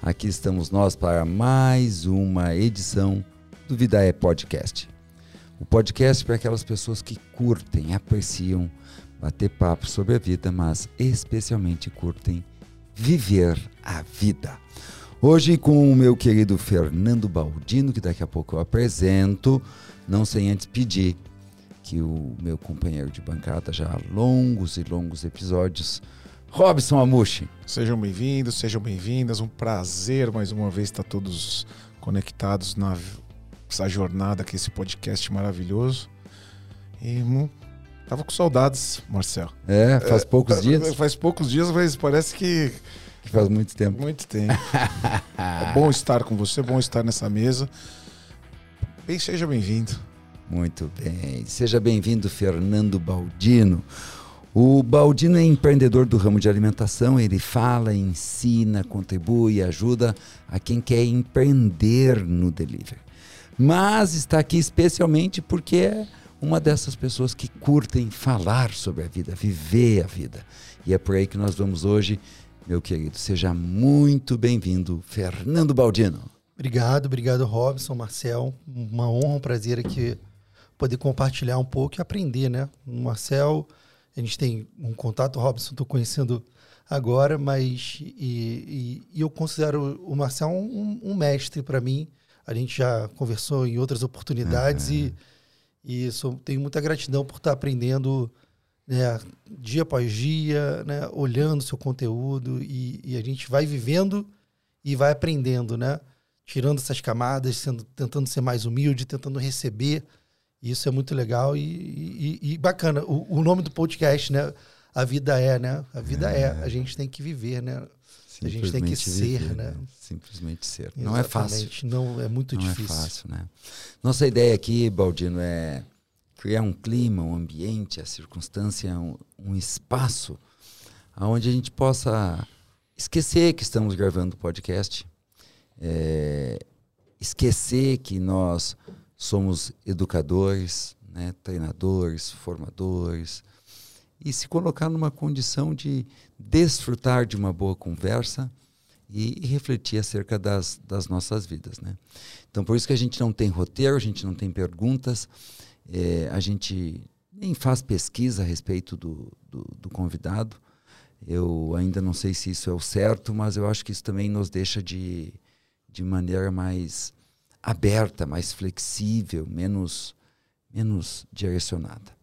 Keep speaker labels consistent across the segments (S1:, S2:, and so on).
S1: Aqui estamos nós para mais uma edição do Vida é Podcast. O podcast para aquelas pessoas que curtem, apreciam bater papo sobre a vida, mas especialmente curtem viver a vida. Hoje com o meu querido Fernando Baldino, que daqui a pouco eu apresento, não sem antes pedir que o meu companheiro de bancada já há longos e longos episódios Robson Amushi.
S2: Sejam bem-vindos, sejam bem-vindas. Um prazer mais uma vez estar todos conectados nessa jornada aqui, esse podcast maravilhoso. E hum, tava com saudades, Marcel.
S1: É, faz poucos é, dias.
S2: Faz poucos dias, mas parece que.
S1: que faz muito tempo.
S2: Muito tempo. é bom estar com você, é bom estar nessa mesa. Bem, seja bem-vindo.
S1: Muito bem. Seja bem-vindo, Fernando Baldino. O Baldino é empreendedor do ramo de alimentação, ele fala, ensina, contribui, ajuda a quem quer empreender no delivery. Mas está aqui especialmente porque é uma dessas pessoas que curtem falar sobre a vida, viver a vida. E é por aí que nós vamos hoje, meu querido. Seja muito bem-vindo, Fernando Baldino.
S3: Obrigado, obrigado, Robson, Marcel. Uma honra, um prazer aqui poder compartilhar um pouco e aprender, né? O Marcel a gente tem um contato, Robson, estou conhecendo agora, mas e, e, e, eu considero o Marcel um, um mestre para mim. A gente já conversou em outras oportunidades uhum. e, e sou, tenho muita gratidão por estar aprendendo né, dia após dia, né, olhando seu conteúdo e, e, a gente vai vivendo e vai aprendendo, né? Tirando essas camadas, sendo, tentando ser mais humilde, tentando receber isso é muito legal e, e, e bacana. O, o, nome do podcast, né? A vida é, né? A vida é. é. A gente tem que viver, né? A gente tem que ser, viver, né? né?
S1: Simplesmente ser. Exatamente. Não é fácil.
S3: Não, é muito
S1: Não
S3: difícil.
S1: Não é fácil, né? Nossa ideia aqui, Baldino, é criar um clima, um ambiente, a circunstância, um, um espaço onde a gente possa esquecer que estamos gravando o podcast, é, esquecer que nós somos educadores, né, treinadores, formadores, e se colocar numa condição de desfrutar de uma boa conversa e, e refletir acerca das, das nossas vidas. Né? Então, por isso que a gente não tem roteiro, a gente não tem perguntas, é, a gente nem faz pesquisa a respeito do, do, do convidado. Eu ainda não sei se isso é o certo, mas eu acho que isso também nos deixa de, de maneira mais aberta, mais flexível, menos, menos direcionada.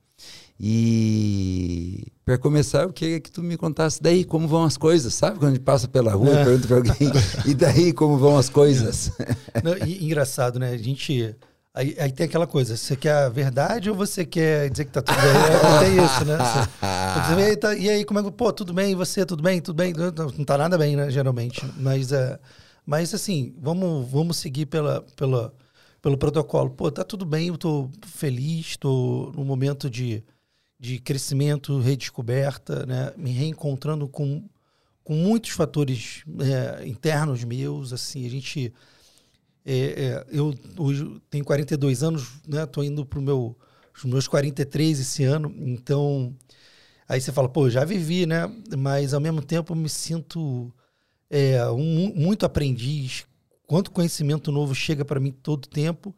S1: E para começar, eu queria que tu me contasse daí como vão as coisas, sabe? Quando a gente passa pela rua e pergunta para alguém, e daí como vão as coisas?
S3: Não, e, engraçado, né? A gente. Aí, aí, tem aquela coisa, você quer a verdade ou você quer dizer que tá tudo bem? É, tem isso, né? Você, você, e aí, como é que. Pô, tudo bem, e você, tudo bem, tudo bem? Não, não tá nada bem, né? Geralmente. Mas. Uh, mas assim, vamos, vamos seguir pela, pela, pelo protocolo. Pô, tá tudo bem, eu tô feliz, tô num momento de, de crescimento, redescoberta, né? Me reencontrando com, com muitos fatores é, internos meus, assim, a gente... É, é, eu hoje tenho 42 anos, né? Tô indo para meu, os meus 43 esse ano, então... Aí você fala, pô, já vivi, né? Mas ao mesmo tempo eu me sinto é, um, muito aprendiz, quanto conhecimento novo chega para mim todo tempo.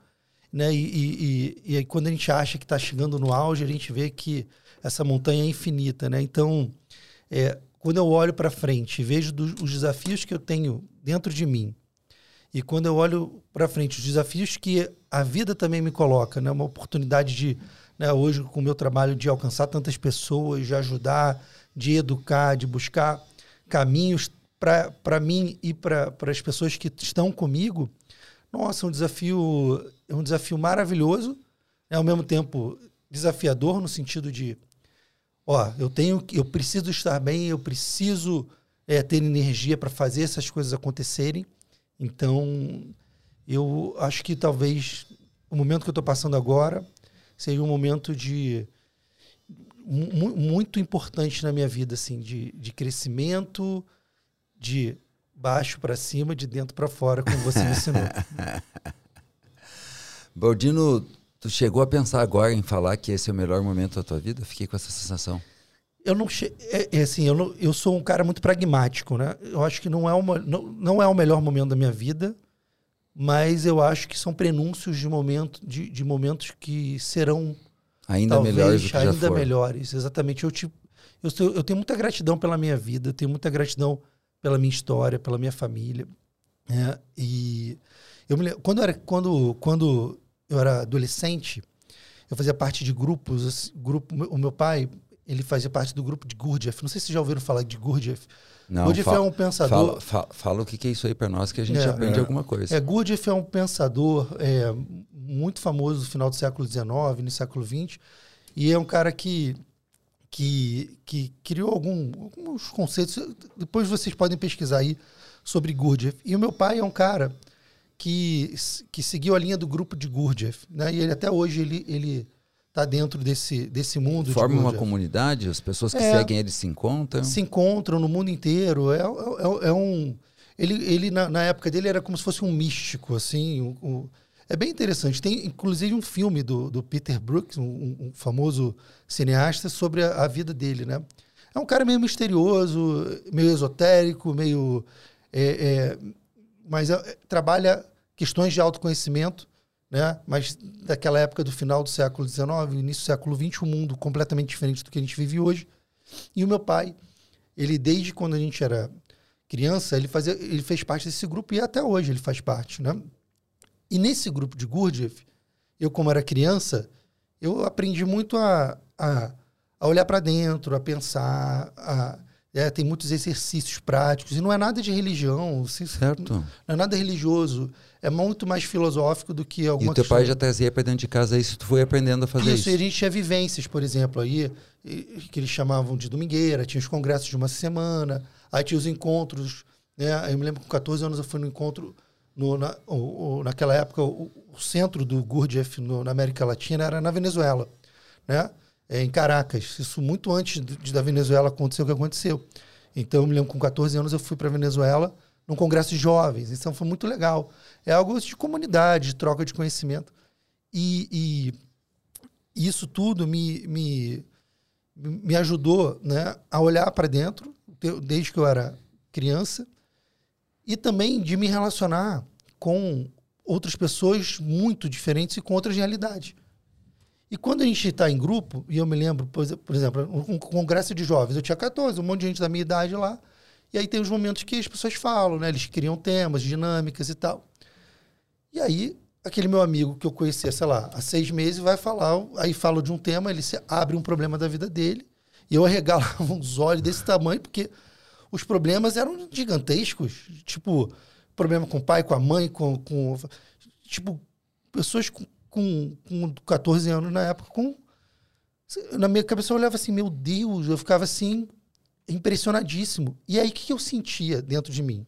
S3: Né? E, e, e, e, aí, quando a gente acha que está chegando no auge, a gente vê que essa montanha é infinita. Né? Então, é, quando eu olho para frente e vejo os desafios que eu tenho dentro de mim, e quando eu olho para frente os desafios que a vida também me coloca, né? uma oportunidade de, né, hoje, com o meu trabalho, de alcançar tantas pessoas, de ajudar, de educar, de buscar caminhos para mim e para as pessoas que estão comigo, nossa, é um desafio, é um desafio maravilhoso, é ao mesmo tempo desafiador no sentido de, ó, eu tenho, eu preciso estar bem, eu preciso é, ter energia para fazer essas coisas acontecerem. Então, eu acho que talvez o momento que eu estou passando agora seja um momento de muito importante na minha vida, assim, de, de crescimento, de baixo para cima, de dentro para fora, como você me ensinou.
S1: Baldino, tu chegou a pensar agora em falar que esse é o melhor momento da tua vida? Fiquei com essa sensação.
S3: eu não che... é, é assim, eu, não, eu sou um cara muito pragmático, né? Eu acho que não é, uma, não, não é o melhor momento da minha vida, mas eu acho que são prenúncios de, momento, de, de momentos que serão
S1: Ainda
S3: talvez
S1: melhores do que
S3: ainda
S1: já
S3: melhores. Exatamente. Eu, tipo, eu, eu tenho muita gratidão pela minha vida, tenho muita gratidão pela minha história, pela minha família. né? E eu me quando eu era, quando, quando eu era adolescente, eu fazia parte de grupos. assim, grupo, o meu pai, ele fazia parte do grupo de Gurdjieff. Não sei se vocês já ouviram falar de Gurdjieff.
S1: Não,
S3: Gurdjieff é um pensador.
S1: fala, fa- fala o que é isso aí pra nós, que a gente
S3: É,
S1: aprende
S2: é.
S1: alguma coisa.
S3: É, Gurdjieff é um pensador é, muito famoso no final do século XIX, no século XX, e é um cara que, que, que criou algum- alguns conceitos. Depois vocês podem pesquisar aí sobre Gurdjieff. E o meu pai é um cara que, que seguiu a linha do grupo de Gurdjieff, né? E ele até hoje ele ele está dentro desse, desse mundo.
S1: Forma uma comunidade, as pessoas que
S3: É.
S1: seguem eles se encontram.
S3: se encontram no mundo inteiro. É, é, é um. Ele, ele na, na época dele, era como se fosse um místico, assim. o- o- é bem interessante. Tem, inclusive, um filme do, do Peter Brooks, um, um famoso cineasta, sobre a, a vida dele, né? É um cara meio misterioso, meio esotérico, meio. é, é, mas é, trabalha questões de autoconhecimento, né? Mas daquela época do final do século XIX, início do século XX, um mundo completamente diferente do que a gente vive hoje. E o meu pai, ele desde quando a gente era criança, ele fazia, ele fez parte desse grupo e até hoje ele faz parte, né? E nesse grupo de Gurdjieff, eu como era criança, eu aprendi muito a, a, a olhar para dentro, a pensar, a, é, tem muitos exercícios práticos e não é nada de religião, assim,
S1: Certo.
S3: não é nada religioso, é muito mais filosófico do que
S1: E
S3: alguma
S1: o teu pai
S3: questão-
S1: já trazia pra dentro de casa isso, tu foi aprendendo a fazer
S3: isso,
S1: isso.
S3: e a gente tinha vivências, por exemplo, aí, e- que eles chamavam de domingueira, tinha os congressos de uma semana, aí tinha os encontros, né? Eu me lembro que com 14 anos eu fui no encontro, no, na, o- naquela época, o, o centro do Gurdjieff no- na América Latina era na Venezuela, né? É, em Caracas. Isso muito antes de, de da Venezuela acontecer o que aconteceu. Então, eu me lembro com 14 anos eu fui para a Venezuela num congresso de jovens. Então, foi muito legal. É algo de comunidade, de troca de conhecimento. E, e isso tudo me, me, me ajudou né, a olhar para dentro, de- desde que eu era criança, e também de me relacionar com outras pessoas muito diferentes e com outras realidades. E quando a gente está em grupo, e eu me lembro, por exe- por exemplo, um congresso de jovens, eu tinha 14, um monte de gente da minha idade lá, e aí tem os momentos que as pessoas falam, né? Eles criam temas, dinâmicas e tal. E aí, aquele meu amigo que eu conhecia, sei lá, há seis meses, vai falar, aí fala de um tema, ele abre um problema da vida dele, e eu arregalava uns olhos desse tamanho, porque os problemas eram gigantescos. Tipo, problema com o pai, com a mãe, com. com tipo, pessoas com, com, com 14 anos na época, com. Na minha cabeça eu olhava assim, meu Deus, eu ficava assim, impressionadíssimo. E aí, o que eu sentia dentro de mim?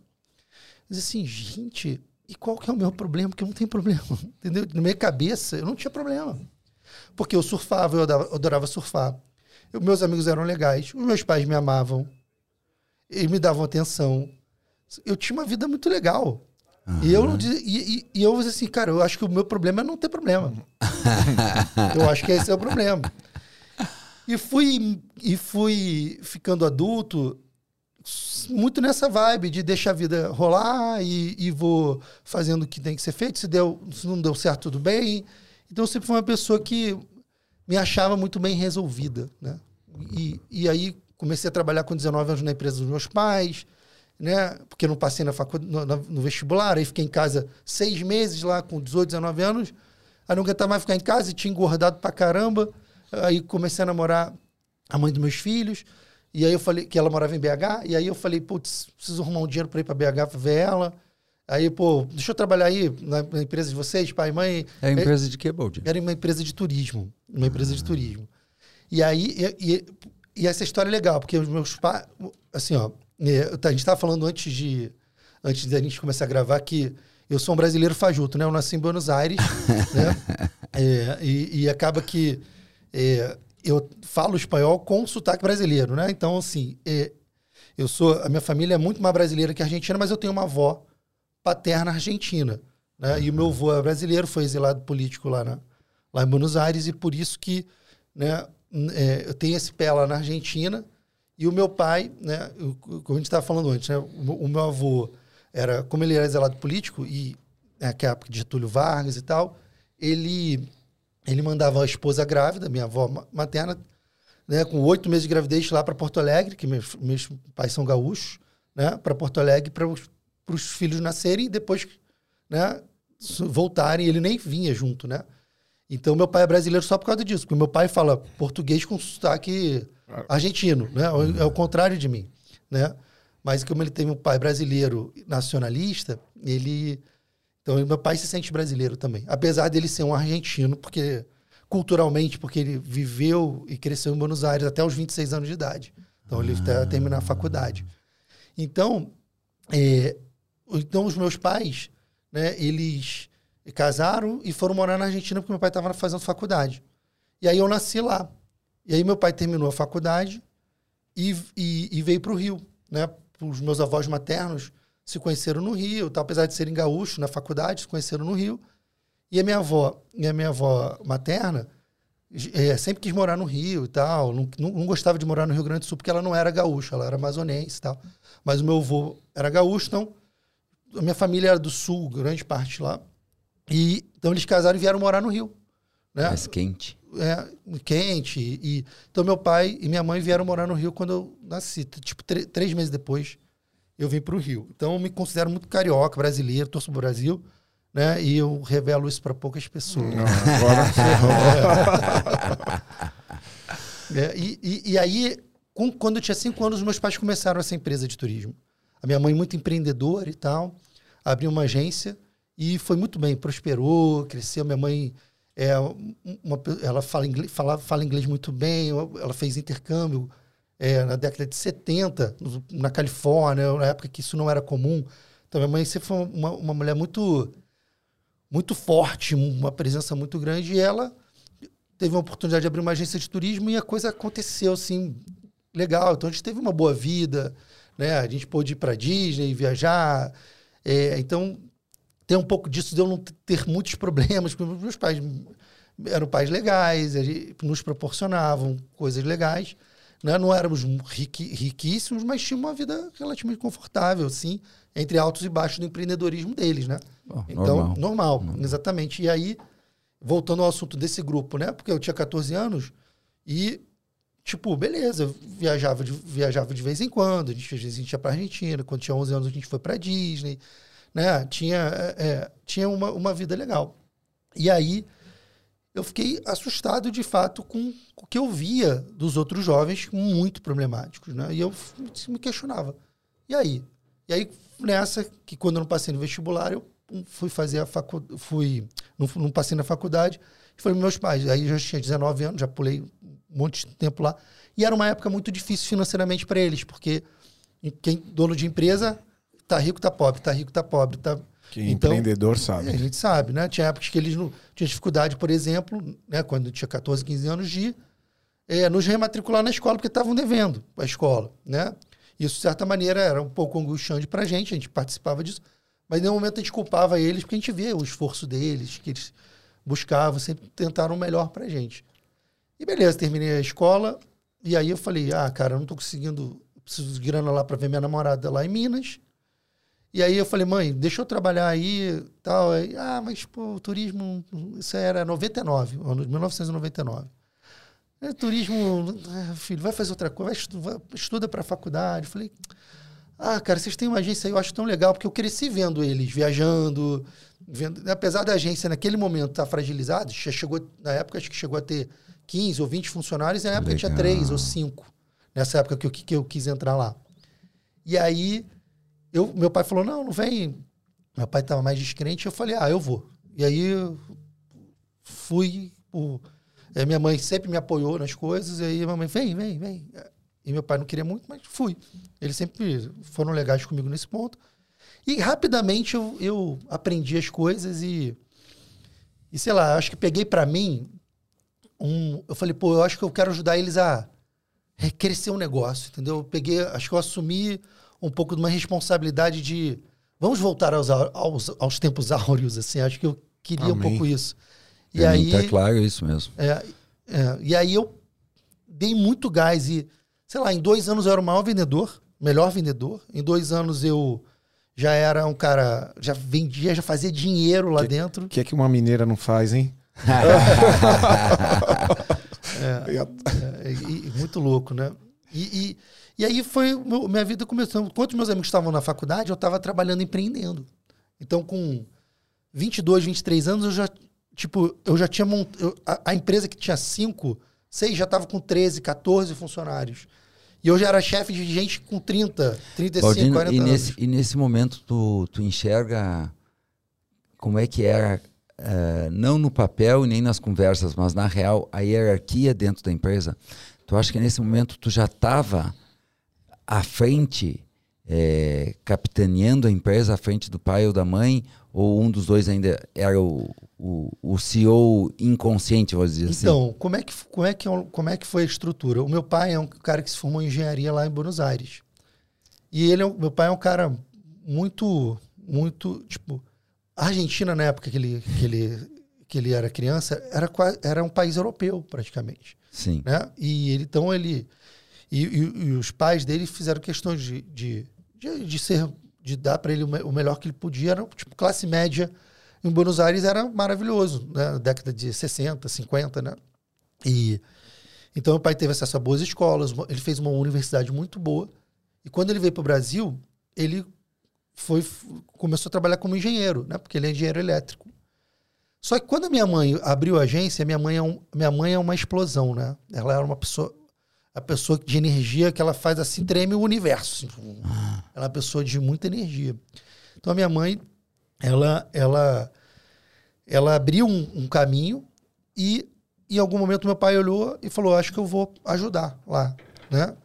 S3: Eu dizia assim, gente, e qual que é o meu problema? Porque eu não tenho problema, entendeu? Na minha cabeça, eu não tinha problema. Porque eu surfava, eu adorava, surfar. Eu- meus amigos eram legais, os meus pais me amavam, eles me davam atenção. Eu tinha uma vida muito legal. E eu e, e, e eu assim, cara, eu acho que o meu problema é não ter problema. eu acho que esse é o problema. E fui, e fui ficando adulto muito nessa vibe de deixar a vida rolar e, e vou fazendo o que tem que ser feito. Se, deu, se não deu certo, tudo bem. Então eu sempre fui uma pessoa que me achava muito bem resolvida. Né? E, e aí comecei a trabalhar com 19 anos na empresa dos meus pais, né? porque não passei na facu no, no vestibular, aí fiquei em casa seis meses lá com 18, 19 anos. Aí não aguentava mais ficar em casa e tinha engordado pra caramba. Aí comecei a namorar a mãe dos meus filhos. E aí eu falei que ela morava em BH. E aí eu falei, putz, preciso arrumar um dinheiro para ir para BH para ver ela. Aí, pô, deixa eu trabalhar aí na, na empresa de vocês, pai e mãe.
S1: É empresa de Baldi?
S3: Era uma empresa de turismo. Uma empresa de turismo. E aí, e, e- e essa história é legal, porque os meus pais, assim, ó, é, a gente estava falando antes de antes da gente começar a gravar que eu sou um brasileiro fajuto, né? Eu nasci em Buenos Aires, né? É, e, e acaba que é, eu falo espanhol com sotaque brasileiro, né? Então, assim, é, eu sou a minha família é muito mais brasileira que argentina, mas eu tenho uma avó paterna argentina, né? E o meu avô é brasileiro, foi exilado político lá na, lá em Buenos Aires e por isso que, né? É, eu tenho esse pé lá na Argentina e o meu pai, né, o- como a gente estava falando antes, né, o, o meu avô era, como ele era exilado político e né, que é época de Getúlio Vargas e tal, ele ele mandava a esposa grávida, minha avó ma- materna, né, com oito meses de gravidez lá para Porto Alegre, que meus, meus pais são gaúchos, né, para Porto Alegre para os filhos nascerem e depois, né, voltarem. Ele nem vinha junto, né? Então meu pai é brasileiro só por causa disso, porque meu pai fala português com sotaque argentino, né? É o contrário de mim, né? Mas como ele teve um pai brasileiro nacionalista, ele então meu pai se sente brasileiro também, apesar dele ser um argentino, porque culturalmente, porque ele viveu e cresceu em Buenos Aires até os 26 anos de idade. Então ele até terminar a faculdade. Então, é, então os meus pais, né, eles casaram e foram morar na Argentina porque meu pai estava fazendo faculdade. E aí eu nasci lá. E aí meu pai terminou a faculdade e, e, e veio para o Rio, né? Os meus avós maternos se conheceram no Rio, tá? apesar de serem gaúchos na faculdade, se conheceram no Rio. E a minha avó, e a minha avó materna é, sempre quis morar no Rio e tal. Não, não gostava de morar no Rio Grande do Sul porque ela não era gaúcha, ela era amazonense e tal. Mas o meu avô era gaúcho, então a minha família era do Sul, grande parte lá. E então eles casaram e vieram morar no Rio. Né?
S1: Mais quente.
S3: é, quente. E, então, meu pai e minha mãe vieram morar no Rio quando eu nasci. Tipo, três meses depois, eu vim para o Rio. Então, eu me considero muito carioca, brasileiro, torço pro Brasil. Né? E eu revelo isso para poucas pessoas.
S2: Não, agora
S3: É, e, e, e aí, com- quando eu tinha cinco anos, meus pais começaram essa empresa de turismo. A minha mãe, muito empreendedora e tal, abriu uma agência e foi muito bem, prosperou, cresceu. Minha mãe, é, uma ela fala inglês, fala, fala inglês muito bem, ela fez intercâmbio é, na década de 70, no- na Califórnia, na época que isso não era comum. Então, minha mãe sempre foi uma, uma mulher muito, muito forte, uma presença muito grande, e ela teve uma oportunidade de abrir uma agência de turismo e a coisa aconteceu assim legal. Então a gente teve uma boa vida, né? A gente pôde ir para Disney, viajar. É, então tem um pouco disso de eu não ter muitos problemas, porque meus pais eram pais legais, gente- nos proporcionavam coisas legais. Né? Não éramos riqui- riquíssimos, mas tinha uma vida relativamente confortável, assim, entre altos e baixos do empreendedorismo deles, né?
S1: Bom,
S3: Então,
S1: normal.
S3: normal, exatamente. E aí, voltando ao assunto desse grupo, né? Porque eu tinha 14 anos e, tipo, beleza, viajava de, viajava de vez em quando. A gente, às vezes a gente ia pra Argentina. Quando tinha 11 anos, a gente foi pra Disney. Né? Tinha, é, é, tinha uma, uma vida legal. E aí, eu fiquei assustado, de fato, com o que eu via dos outros jovens muito problemáticos, né? E eu me questionava. E aí? E aí, nessa, que quando eu não passei no vestibular, eu fui fazer a faculdade, fui, não, não passei na faculdade, foi meus pais. Aí eu já tinha 19 anos, já pulei um monte de tempo lá. E era uma época muito difícil financeiramente para eles, porque quem dono de empresa tá rico, tá pobre, tá rico, tá pobre, tá
S2: Quem é
S3: Então,
S2: empreendedor
S3: é,
S2: sabe.
S3: a gente sabe, né? Tinha épocas que eles não tinham dificuldade, por exemplo, né? quando tinha 14, 15 anos, de é, nos rematricular na escola, porque estavam devendo a escola, né? Isso, de certa maneira, era um pouco angustiante pra gente, a gente participava disso, mas em nenhum momento a gente culpava eles, porque a gente vê o esforço deles, que eles buscavam, sempre tentaram o melhor pra gente. E beleza, terminei a escola, e aí eu falei, ah, cara, eu não tô conseguindo, preciso de grana lá pra ver minha namorada lá em Minas, e aí eu falei, mãe, deixa eu trabalhar aí tal. Aí, ah, mas pô, o turismo, isso era 99, ano de 1999. É, turismo, ah, filho, vai fazer outra coisa, vai estu- vai- estuda para a faculdade. Eu falei, ah, cara, vocês têm uma agência aí, eu acho tão legal, porque eu cresci vendo eles viajando, vendo, apesar da agência naquele momento estar fragilizada, já chegou, na época acho que chegou a ter 15 ou 20 funcionários, e na época tinha
S1: Legal.
S3: 3 ou 5, nessa época que eu, que eu quis entrar lá. E aí, eu, meu pai falou, não, não vem. Meu pai estava mais descrente, eu falei, ah, eu vou. E aí, fui. O, é, minha mãe sempre me apoiou nas coisas, e aí a mamãe, vem, vem, vem. E meu pai não queria muito, mas fui. Eles sempre foram legais comigo nesse ponto. E rapidamente eu, eu aprendi as coisas e, e sei lá, acho que peguei para mim um. Eu falei, pô, eu acho que eu quero ajudar eles a é, crescer um negócio, entendeu? Eu peguei, acho que eu assumi um pouco de uma responsabilidade de vamos voltar aos, aos, aos tempos áureos, assim, acho que eu queria um
S2: Amém.
S3: pouco isso. E
S1: Pra mim
S3: aí,
S1: tá claro isso mesmo.
S3: é, é, e aí eu dei muito gás e, sei lá, em dois anos eu era o maior vendedor, melhor vendedor. Em dois anos eu já era um cara, já vendia, já fazia dinheiro lá dentro.
S2: O que é que uma mineira não faz, hein?
S3: É, é, e muito louco, né? E, e, e aí foi, minha vida começou. Enquanto meus amigos estavam na faculdade, eu estava trabalhando empreendendo. Então, com 22, 23 anos, eu já, tipo, eu já tinha montado. A, a empresa que tinha 5, 6 já estava com 13, 14 funcionários. E eu já era chefe de gente com 30, 35,
S1: Baldino,
S3: 40
S1: e
S3: anos.
S1: nesse, e nesse momento tu, tu enxerga como é que era, eh, não no papel e nem nas conversas, mas na real, a hierarquia dentro da empresa. Tu acha que nesse momento tu já estava à frente, eh, capitaneando a empresa à frente do pai ou da mãe, ou um dos dois ainda era o, o, o CEO inconsciente, vou dizer assim?
S3: Então, como é, que, como, é que, é como é que foi a estrutura? O meu pai é um cara que se formou em engenharia lá em Buenos Aires. E ele é um- meu pai é um cara muito, muito, tipo, a Argentina na época que ele, que ele, que ele era criança era, era um país europeu praticamente,
S1: Sim.
S3: né? E ele, então ele e, e- e os pais dele fizeram questão de, de, de, de ser de dar para ele o, me- o melhor que ele podia, era tipo classe média em Buenos Aires era maravilhoso, né? Na década de 60, 50, né? E então meu pai teve acesso a boas escolas, ele fez uma universidade muito boa. E quando ele veio para o Brasil, ele foi começou a trabalhar como engenheiro, né? Porque ele é engenheiro elétrico. Só que quando a minha mãe abriu a agência, minha mãe é, um- minha mãe é uma explosão, né? Ela era uma pessoa a pessoa de energia que ela faz assim treme o universo. assim. Ela é uma pessoa de muita energia. Então a minha mãe, ela ela ela abriu um, um caminho e em algum momento meu pai olhou e falou: "Acho que eu vou ajudar lá", né?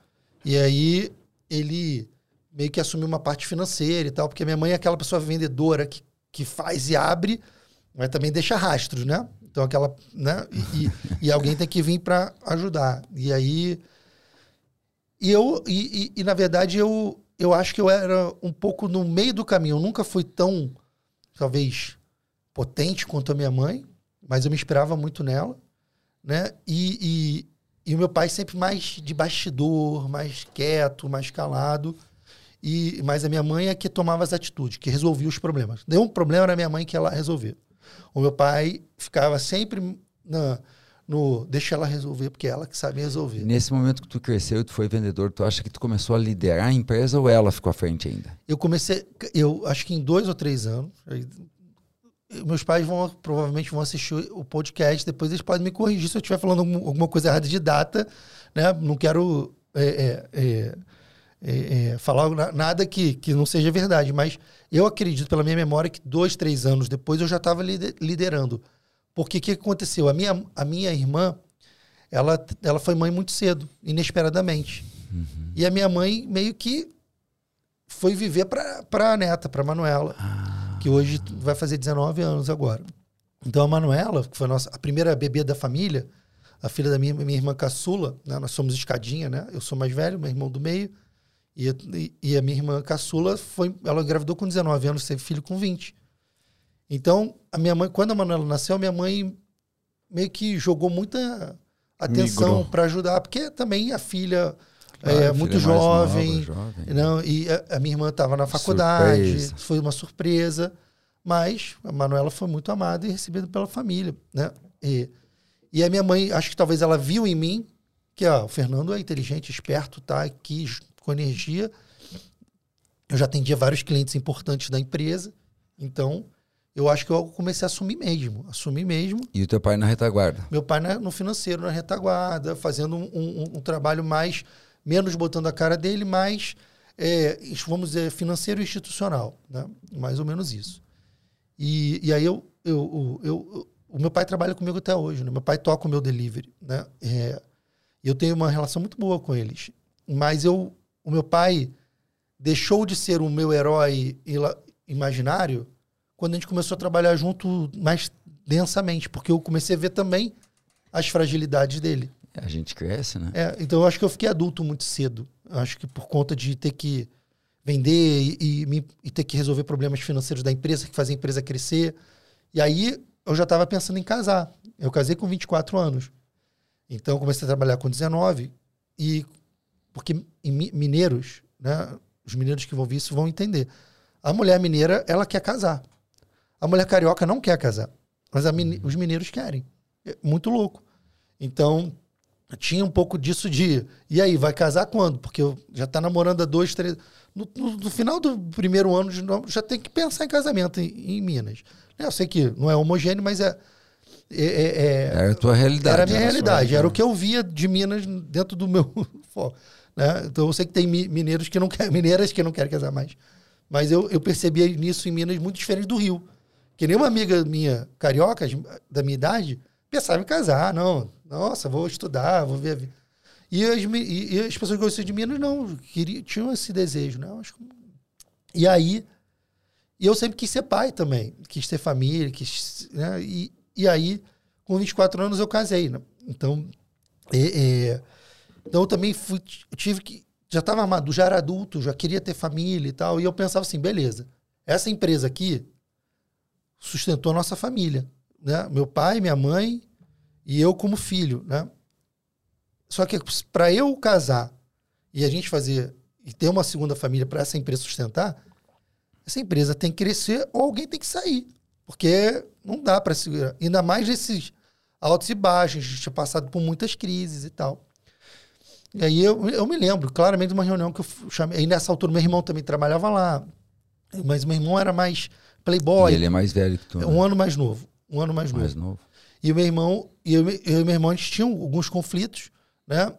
S3: E aí ele meio que assumiu uma parte financeira e tal, porque minha mãe é aquela pessoa vendedora que, que faz e abre, mas também deixa rastros, né? Então aquela, né? E, e- e alguém tem que vir para ajudar. E aí e eu e, e- e, na verdade eu eu acho que eu era um pouco no meio do caminho. Eu nunca fui tão talvez potente quanto a minha mãe, mas eu me inspirava muito nela, né? E, e, e o meu pai sempre mais de bastidor, mais quieto, mais calado. E, mas a minha mãe é que tomava as atitudes, que resolvia os problemas. Deu um problema na minha mãe que ela resolveu. O meu pai ficava sempre na, no deixa ela resolver, porque é ela que sabe resolver.
S1: nesse momento que tu cresceu e tu foi vendedor, tu acha que tu começou a liderar a empresa ou ela ficou à frente ainda?
S3: Eu comecei, eu acho que em dois ou três anos, aí, meus pais vão provavelmente vão assistir o podcast, depois eles podem me corrigir se eu estiver falando algum- alguma coisa errada de data, né? Não quero é, é, é, é, é, falar na- nada que, que não seja verdade, mas eu acredito pela minha memória que dois, três anos depois eu já estava liderando. Porque o que aconteceu? A minha, a minha irmã, ela, ela foi mãe muito cedo, inesperadamente. E a minha mãe meio que foi viver para a neta, para Manuela, que hoje vai fazer 19 anos agora. Então a Manuela, que foi a, nossa, a primeira bebê da família, a filha da minha, minha irmã caçula, né? nós somos escadinha, né? Eu sou mais velho, meu irmão do meio, e, e, e a minha irmã caçula foi, ela engravidou com 19 anos, teve filho com 20. Então, a minha mãe, quando a Manuela nasceu, minha mãe meio que jogou muita atenção para ajudar, porque também a filha
S1: Ah,
S3: é
S1: a
S3: muito
S1: filha mais nova,
S3: jovem,
S1: jovem.
S3: não, e a, a minha irmã estava na faculdade,
S1: Surpresa.
S3: foi uma surpresa, mas a Manuela foi muito amada e recebida pela família, né? E, e a minha mãe, acho que talvez ela viu em mim que ó, o Fernando é inteligente, esperto, tá aqui com energia. Eu já atendia vários clientes importantes da empresa, então eu acho que eu comecei a assumir mesmo, assumir mesmo.
S1: E o teu pai na retaguarda.
S3: Meu pai na- no financeiro, na retaguarda, fazendo um, um- um trabalho mais, menos botando a cara dele, mais, é, vamos dizer, financeiro e institucional, né? Mais ou menos isso. E, e aí eu, eu, eu, eu- o meu pai trabalha comigo até hoje, né? Meu pai toca o meu delivery, né? É, eu tenho uma relação muito boa com eles. Mas eu, o meu pai deixou de ser o meu herói imaginário quando a gente começou a trabalhar junto mais densamente, porque eu comecei a ver também as fragilidades dele.
S1: A gente cresce, né?
S3: É, então eu acho que eu fiquei adulto muito cedo. Eu acho que por conta de ter que vender e, e e ter que resolver problemas financeiros da empresa, que fazia a empresa crescer. E aí eu já estava pensando em casar. Eu casei com 24 anos. Então, eu comecei a trabalhar com 19 e porque mineiros, né, os mineiros que vão ver isso vão entender. A mulher mineira, ela quer casar. A mulher carioca não quer casar, mas mine- os mineiros querem. É muito louco. Então, tinha um pouco disso de. E aí, vai casar quando? Porque já tá namorando há dois, três. No, no- no final do primeiro ano, já tem que pensar em casamento em, em Minas. Eu sei que não é homogêneo, mas é. é- é- é-
S1: Era a tua realidade.
S3: era a minha
S1: né?
S3: realidade, era o que eu via de Minas dentro do meu foco. Né? Então eu sei que tem mi- mineiros que não querem, mineiras que não querem casar mais. Mas eu, eu percebia nisso em Minas muito diferente do Rio. Que nem uma amiga minha, carioca, da minha idade, pensava em casar. Não, nossa, vou estudar, vou ver. a vi-". E as, e, e as pessoas que gostam de Minas não, queriam, tinham esse desejo. Né? Acho que- E aí, e eu sempre quis ser pai também, quis ter família, quis, né? e, e aí, com 24 anos, eu casei. Né? Então, é, é, então eu também fui, tive que. Já estava maduro, já era adulto, já queria ter família e tal. E eu pensava assim: beleza, essa empresa aqui sustentou a nossa família. Né? Meu pai, minha mãe e eu como filho. Né? Só que para eu casar e a gente fazer e ter uma segunda família para essa empresa sustentar, essa empresa tem que crescer ou alguém tem que sair. Porque não dá para segurar. Ainda mais nesses altos e baixos. A gente tinha passado por muitas crises e tal. E aí eu, eu me lembro claramente de uma reunião que eu chamei. Aí nessa altura meu irmão também trabalhava lá. Mas meu irmão era mais playboy.
S1: E ele é mais velho que tu. né?
S3: Um ano mais novo. Um ano mais novo.
S1: mais novo.
S3: E o meu irmão, e eu, eu e meu irmão, a gente tinha alguns conflitos, né?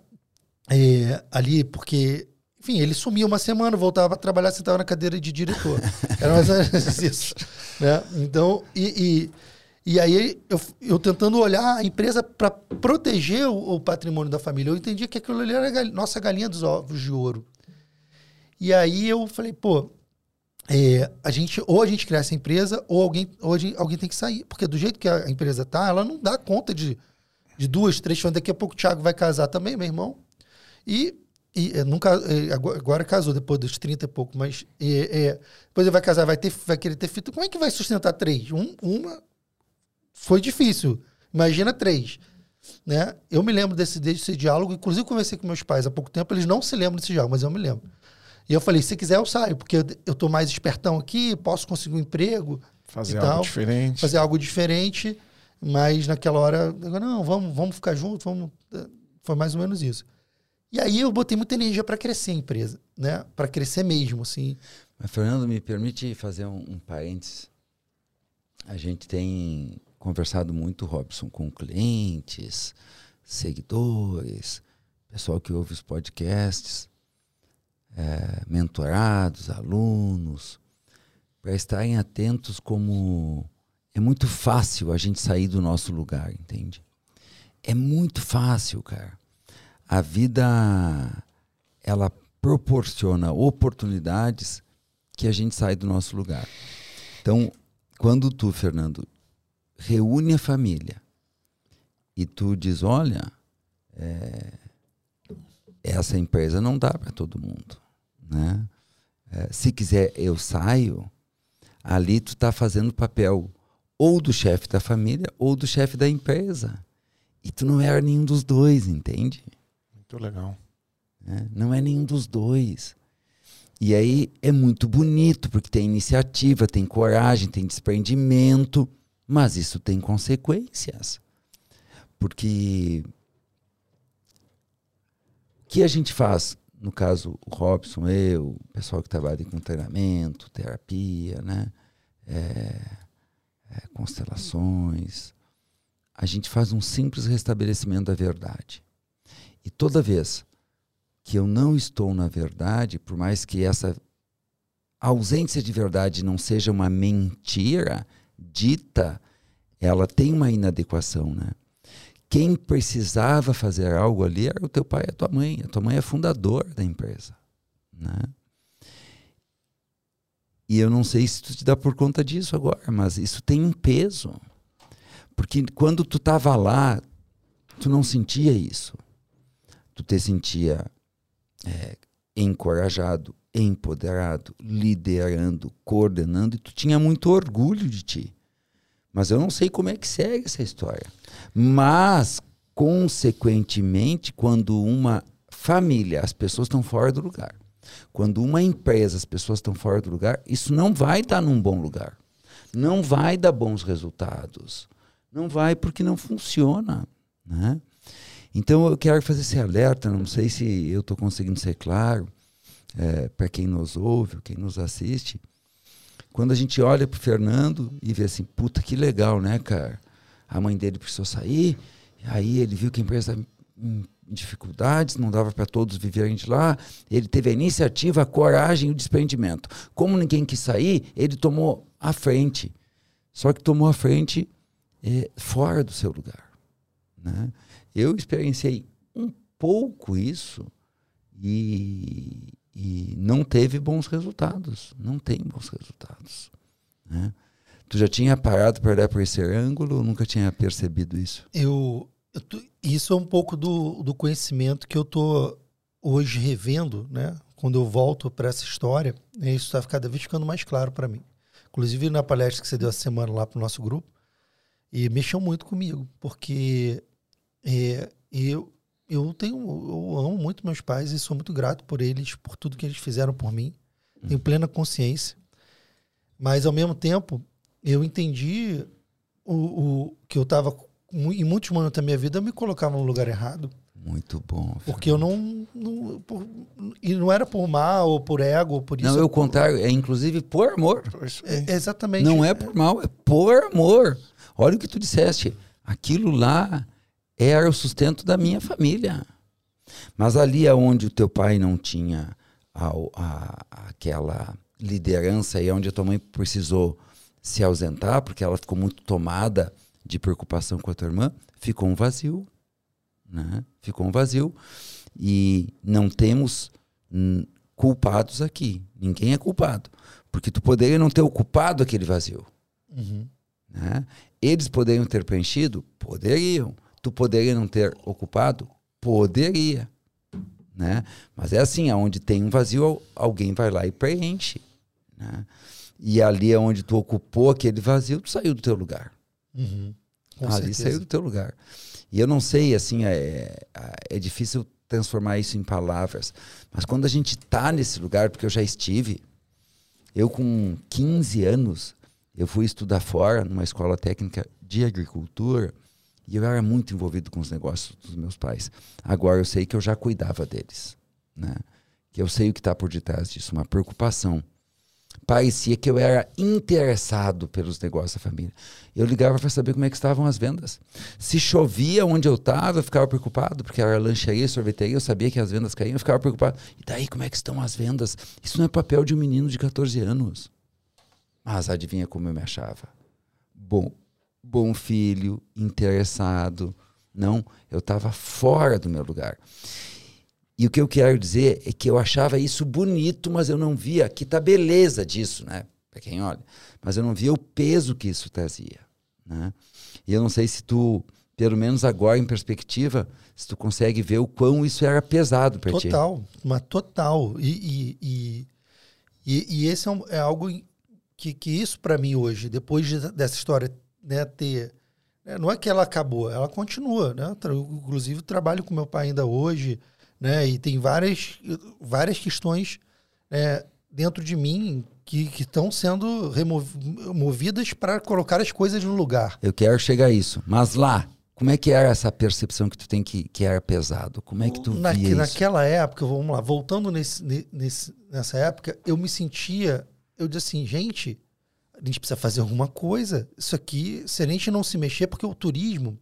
S3: É, ali, porque, enfim, ele sumia uma semana, voltava a trabalhar, sentava na cadeira de diretor. Era mais ou menos isso. Né? Então, e, e, e aí eu, eu tentando olhar a empresa para proteger o, o patrimônio da família, eu entendi que aquilo ali era a gal- nossa galinha dos ovos de ouro. E aí eu falei, pô, é, a gente, ou a gente criar essa empresa, ou alguém, ou alguém tem que sair. Porque do jeito que a empresa tá, ela não dá conta de, de duas, três famílias. Daqui a pouco o Thiago vai casar também, meu irmão. E, e é, nunca, é, agora, agora casou, depois dos 30 e pouco, mas é, é, depois ele vai casar, vai, ter, vai querer ter filho. Como é que vai sustentar três? Um, uma foi difícil. Imagina três. Né? Eu me lembro desse, desse diálogo, inclusive conversei com meus pais há pouco tempo, eles não se lembram desse diálogo, mas eu me lembro. E eu falei, se quiser eu saio, porque eu, tô mais espertão aqui, posso conseguir um emprego,
S2: Fazer algo
S3: tal.
S2: diferente.
S3: fazer algo diferente, mas naquela hora, eu, não, vamos, vamos ficar juntos, vamos. Foi mais ou menos isso. E aí eu botei muita energia para crescer a empresa, né? Para crescer mesmo, assim.
S1: Mas, Fernando, me permite fazer um, um parênteses. A gente tem conversado muito, Robson, com clientes, seguidores, pessoal que ouve os podcasts, eh, mentorados, alunos, para estarem atentos como é muito fácil a gente sair do nosso lugar, entende? É muito fácil, cara. A vida ela proporciona oportunidades que a gente sai do nosso lugar. Então, quando tu, Fernando, reúne a família e tu diz, olha, é, essa empresa não dá para todo mundo, né? É, se quiser eu saio, ali tu está fazendo papel ou do chefe da família ou do chefe da empresa. E tu não era nenhum dos dois, entende?
S2: Muito legal.
S1: né? Não é nenhum dos dois. E aí é muito bonito, porque tem iniciativa, tem coragem, tem desprendimento, mas isso tem consequências. Porque o que a gente faz, no caso o Robson, eu, o pessoal que trabalha com treinamento, terapia, né? É, é, constelações, a gente faz um simples restabelecimento da verdade. E toda vez que eu não estou na verdade, por mais que essa ausência de verdade não seja uma mentira dita, ela tem uma inadequação, né? Quem precisava fazer algo ali era o teu pai e a tua mãe. A tua mãe é fundadora da empresa, né? E eu não sei se tu te dá por conta disso agora, mas isso tem um peso. Porque quando tu estava lá, tu não sentia isso. Tu te sentia é, encorajado, empoderado, liderando, coordenando, e tu tinha muito orgulho de ti. Mas eu não sei como é que segue essa história. Mas Consequentemente, quando uma família, as pessoas estão fora do lugar. Quando uma empresa, as pessoas estão fora do lugar, isso não vai estar num bom lugar. Não vai dar bons resultados. Não vai porque não funciona. Né? Então eu quero fazer esse alerta, não sei se eu estou conseguindo ser claro é, para quem nos ouve, quem nos assiste. Quando a gente olha para o Fernando e vê assim, puta que legal, né, cara? A mãe dele precisou sair, aí ele viu que a empresa em dificuldades, não dava para todos viverem de lá. Ele teve a iniciativa, a coragem e o desprendimento. Como ninguém quis sair, ele tomou a frente. Só que tomou a frente é, fora do seu lugar. Né? Eu experienciei um pouco isso e, e não teve bons resultados. Não tem bons resultados. Né? Tu já tinha parado para olhar por esse ângulo ou nunca tinha percebido isso?
S3: Eu, eu tô, isso é um pouco do, do conhecimento que eu tô hoje revendo, né? Quando eu volto para essa história, né? isso está cada vez ficando mais claro para mim. Inclusive na palestra que você deu essa semana lá para o nosso grupo, e mexeu muito comigo, porque é, eu, eu tenho, eu amo muito meus pais e sou muito grato por eles, por tudo que eles fizeram por mim. Tenho plena consciência. Mas ao mesmo tempo, eu entendi o, o que eu estava em muitos momentos da minha vida eu me colocava no lugar errado.
S1: Muito bom.
S3: Porque eu não. não por, e não era por mal, ou por ego, ou por isso.
S1: Não, é o contrário. É inclusive por amor.
S3: É, exatamente.
S1: Não é por mal, é por amor. Olha o que tu disseste. Aquilo lá era o sustento da minha família. Mas ali onde o teu pai não tinha a, a, aquela liderança e onde a tua mãe precisou se ausentar, porque ela ficou muito tomada de preocupação com a tua irmã, ficou um vazio. Né? Ficou um vazio. E não temos culpados aqui. Ninguém é culpado. Porque tu poderia não ter ocupado aquele vazio.
S3: Uhum.
S1: Né? Eles poderiam ter preenchido? Poderiam. Tu poderia não ter ocupado? Poderia. Né? Mas é assim, aonde tem um vazio, alguém vai lá e preenche. Né? E ali é onde tu ocupou aquele vazio, tu saiu do teu lugar.
S3: Uhum.
S1: Ali
S3: certeza.
S1: saiu do teu lugar. E eu não sei, assim, é, é difícil transformar isso em palavras. Mas quando a gente está nesse lugar, porque eu já estive, eu com 15 anos, eu fui estudar fora, numa escola técnica de agricultura, e eu era muito envolvido com os negócios dos meus pais. Agora eu sei que eu já cuidava deles, né? Que eu sei o que está por detrás disso, uma preocupação. Parecia que eu era interessado pelos negócios da família. Eu ligava para saber como é que estavam as vendas. Se chovia onde eu estava, eu ficava preocupado, porque era lancharia, sorveteria, eu sabia que as vendas caíam, eu ficava preocupado. E daí, como é que estão as vendas? Isso não é papel de um menino de 14 anos. Mas adivinha como eu me achava? Bom, bom filho, interessado. Não, eu estava fora do meu lugar. E o que eu quero dizer é que eu achava isso bonito, mas eu não via que tá beleza disso, né? Para quem olha. Mas eu não via o peso que isso trazia, né? E eu não sei se tu, pelo menos agora em perspectiva, se tu consegue ver o quão isso era pesado para ti.
S3: Total, mas total. E, e, e, e, esse é, um, é algo que, que isso para mim hoje, depois de, dessa história, né, ter né, não é que ela acabou, ela continua, né? Inclusive trabalho com meu pai ainda hoje, né? E tem várias várias questões né, dentro de mim que estão sendo removidas para colocar as coisas no lugar.
S1: Eu quero chegar a isso, mas lá como é que era essa percepção que tu tem que, que era pesado? Como é que tu
S3: Na,
S1: via isso?
S3: Naquela época, vamos lá, voltando nesse, nesse, nessa época, eu me sentia, eu disse assim, gente, a gente precisa fazer alguma coisa. Isso aqui, se a gente não se mexer, porque o turismo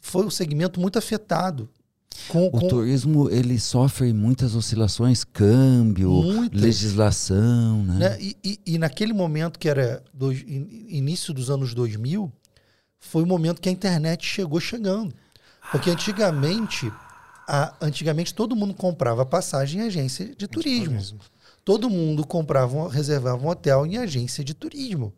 S3: foi um segmento muito afetado. Com,
S1: o
S3: com...
S1: turismo ele sofre muitas oscilações, câmbio, muitas. legislação, né?
S3: né? E, e, e, naquele momento que era do, início dos anos 2000, foi o momento que a internet chegou chegando. Porque antigamente, a, antigamente todo mundo comprava passagem em agência de turismo. Todo mundo comprava, reservava um hotel em agência de turismo.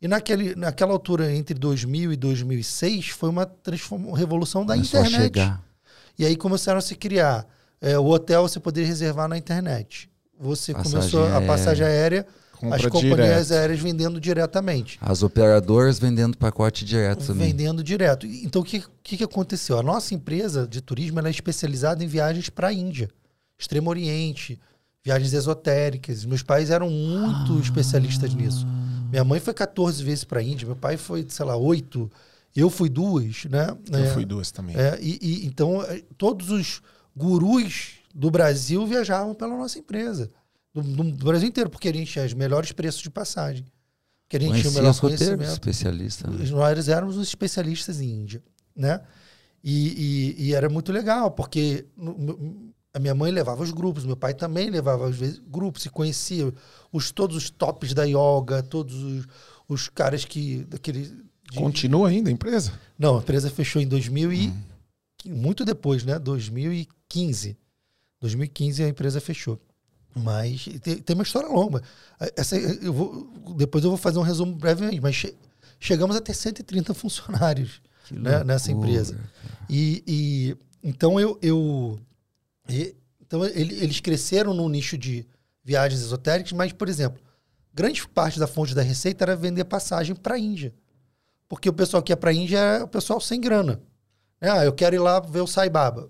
S3: E naquele, naquela altura, entre 2000 e 2006, foi uma, uma revolução da internet.
S1: A chegar.
S3: E aí começaram a se criar. É, o hotel você poderia reservar na internet. Você
S1: Passagem
S3: começou a
S1: aérea.
S3: passagem aérea
S2: Compra
S3: as companhias
S2: direto.
S3: aéreas vendendo diretamente.
S1: As operadoras vendendo pacote direto também.
S3: Vendendo direto. Então, o que, que, que aconteceu? A nossa empresa de turismo ela é especializada em viagens para a Índia, Extremo Oriente, viagens esotéricas. Meus pais eram muito especialistas nisso. Minha mãe foi 14 vezes para a Índia, meu pai foi, sei lá, oito. Eu fui duas, né?
S2: Eu
S3: É,
S2: fui duas também.
S3: é, e, e- então, é, todos os gurus do Brasil viajavam pela nossa empresa. Do, do Brasil inteiro, porque a gente tinha os melhores preços de passagem. Porque a gente tinha o
S1: Conhecia
S3: melhor conhecimento.
S1: especialista. né?
S3: Nós éramos os especialistas em Índia, né? E, e- e era muito legal, porque a minha mãe levava os grupos, meu pai também levava às vezes grupos, e conhecia os, todos os tops da yoga, todos os, os caras que... Daquele, de-
S2: Continua ainda a empresa?
S3: Não, a empresa fechou em 2000 e... Muito depois, né? 2015. 2015 a empresa fechou. Mas tem, uma história longa. Essa, eu vou, depois eu vou fazer um resumo brevemente, mas che- chegamos a ter 130 funcionários né, nessa empresa. E, e então eu, eu e- então ele- eles cresceram num nicho de viagens esotéricas, mas por exemplo, grande parte da fonte da receita era vender passagem para a Índia, porque o pessoal que ia para a Índia é o pessoal sem grana. Ah, eu quero ir lá ver o Sai Baba.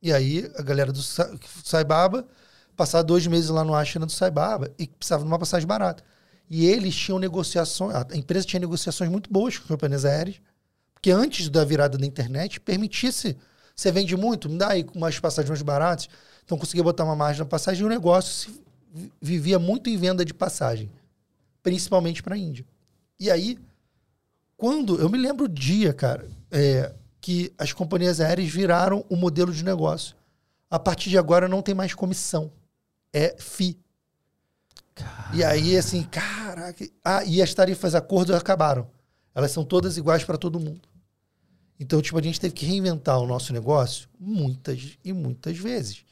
S3: E aí a galera do Sa- Sai Baba passar dois meses lá no Ashram do Sai Baba e precisava de uma passagem barata. E eles tinham negociações, a empresa tinha negociações muito boas com companhias aéreas, porque antes da virada da internet, permitisse, você vende muito, me dá aí umas passagens mais baratas, então conseguia botar uma margem na passagem e o negócio vivia muito em venda de passagem, principalmente para a Índia. E aí, quando, eu me lembro o dia, cara, é, que as companhias aéreas viraram o modelo de negócio. A partir de agora não tem mais comissão, é FI. E aí, assim, caraca. Ah, e as tarifas acordo acabaram. Elas são todas iguais para todo mundo. Então, tipo, a gente teve que reinventar o nosso negócio muitas e muitas vezes.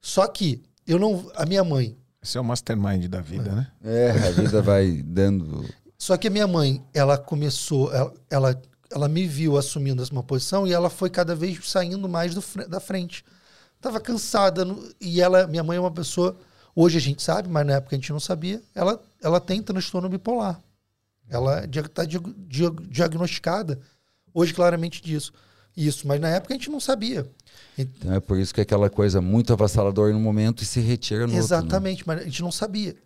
S3: Só que eu não. A minha mãe.
S2: Esse é o mastermind da vida, né?
S1: É, a vida vai dando.
S3: Só que a minha mãe, ela começou. Ela, ela, ela me viu assumindo uma posição e ela foi cada vez saindo mais do, da frente. Tava cansada. no- e ela, minha mãe é uma pessoa. Hoje a gente sabe, mas na época a gente não sabia. Ela, ela tem transtorno bipolar. Ela está diagnosticada hoje claramente disso. Isso, mas na época a gente não sabia.
S1: Então é por isso que é aquela coisa muito avassaladora no momento e se retira no outro. né?
S3: Exatamente, mas a gente não sabia.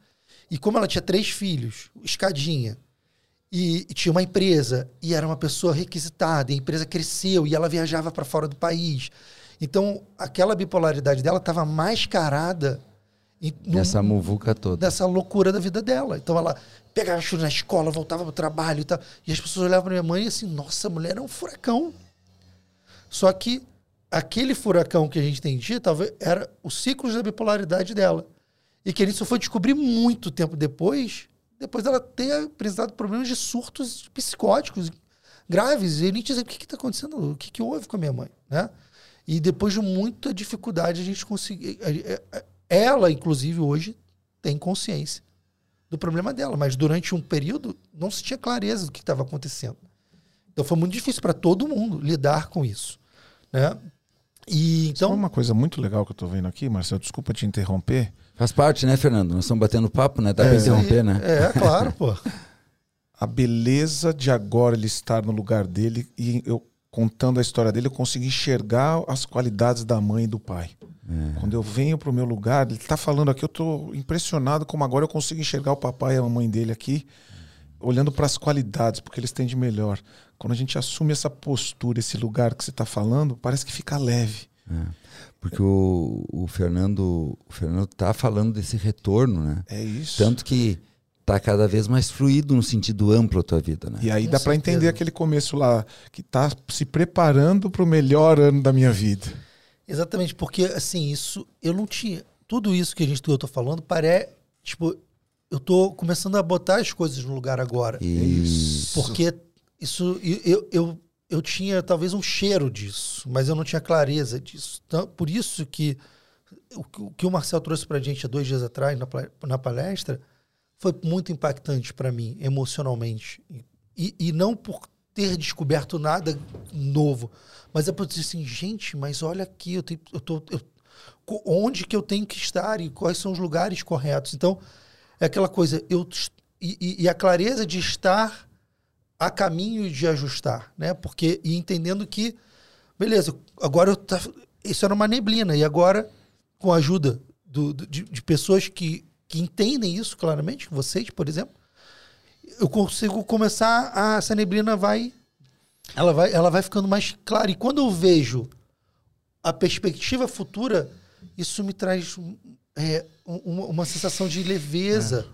S3: E como ela tinha três filhos, escadinha, e, e tinha uma empresa, e era uma pessoa requisitada, e a empresa cresceu, e ela viajava para fora do país. Então, aquela bipolaridade dela estava mascarada em, num-
S1: Essa muvuca toda.
S3: dessa loucura da vida dela. Então ela pegava chuva na escola, voltava pro trabalho e tal. E as pessoas olhavam pra minha mãe e assim, nossa, a mulher é um furacão. Só que aquele furacão que a gente entendia, talvez era o ciclo da bipolaridade dela. E que a gente só foi descobrir muito tempo depois, depois dela ter apresentado problemas de surtos psicóticos graves. E a gente dizia, o que está acontecendo? O que, que houve com a minha mãe? Né? E depois de muita dificuldade, a gente conseguiu. Ela, inclusive, hoje tem consciência do problema dela, mas durante um período não se tinha clareza do que estava acontecendo. Então foi muito difícil para todo mundo lidar com isso. Né? E
S2: Então,
S3: então.
S2: uma coisa muito legal que eu tô vendo aqui, Marcelo, desculpa te interromper.
S1: Faz parte, né, Fernando? Nós estamos batendo papo, né? Dá pra
S3: isso aí.
S1: interromper, né?
S3: É, claro, pô.
S2: A beleza de agora ele estar no lugar dele e eu contando a história dele, eu consigo enxergar as qualidades da mãe e do pai. Quando eu venho pro meu lugar, ele tá falando aqui, eu tô impressionado como agora eu consigo enxergar o papai e a mamãe dele aqui, olhando para as qualidades, porque eles têm de melhor. Quando a gente assume essa postura, esse lugar que você tá falando, parece que fica leve.
S1: Porque o, o Fernando o Fernando tá falando desse retorno, né?
S2: É isso.
S1: Tanto que tá cada vez mais fluido no sentido amplo a tua vida, né?
S2: E aí
S3: Com
S2: dá para entender aquele começo lá, que tá se preparando para o melhor ano da minha vida.
S3: Exatamente, porque assim, isso eu não tinha. Tudo isso que a gente que eu tô falando parece. Tipo, eu tô começando a botar as coisas no lugar agora.
S1: Isso.
S3: Porque isso. Eu, eu, eu, tinha talvez um cheiro disso, mas eu não tinha clareza disso. Então, por isso que o, que- o Marcel trouxe pra gente há dois dias atrás na, na palestra foi muito impactante para mim, emocionalmente. E, e não por ter descoberto nada novo, mas é por dizer assim, gente, mas olha aqui, eu tenho, eu tô, eu- onde que eu tenho que estar e quais são os lugares corretos. Então, é aquela coisa, eu e, e, e a clareza de estar a caminho de ajustar, né? Porque e entendendo que beleza, agora eu tá, isso era uma neblina e agora com a ajuda do, do, de, de pessoas que, que entendem isso claramente, vocês, por exemplo, eu consigo começar a essa neblina vai ela vai ela vai ficando mais clara e quando eu vejo a perspectiva futura isso me traz é, uma, uma, sensação de leveza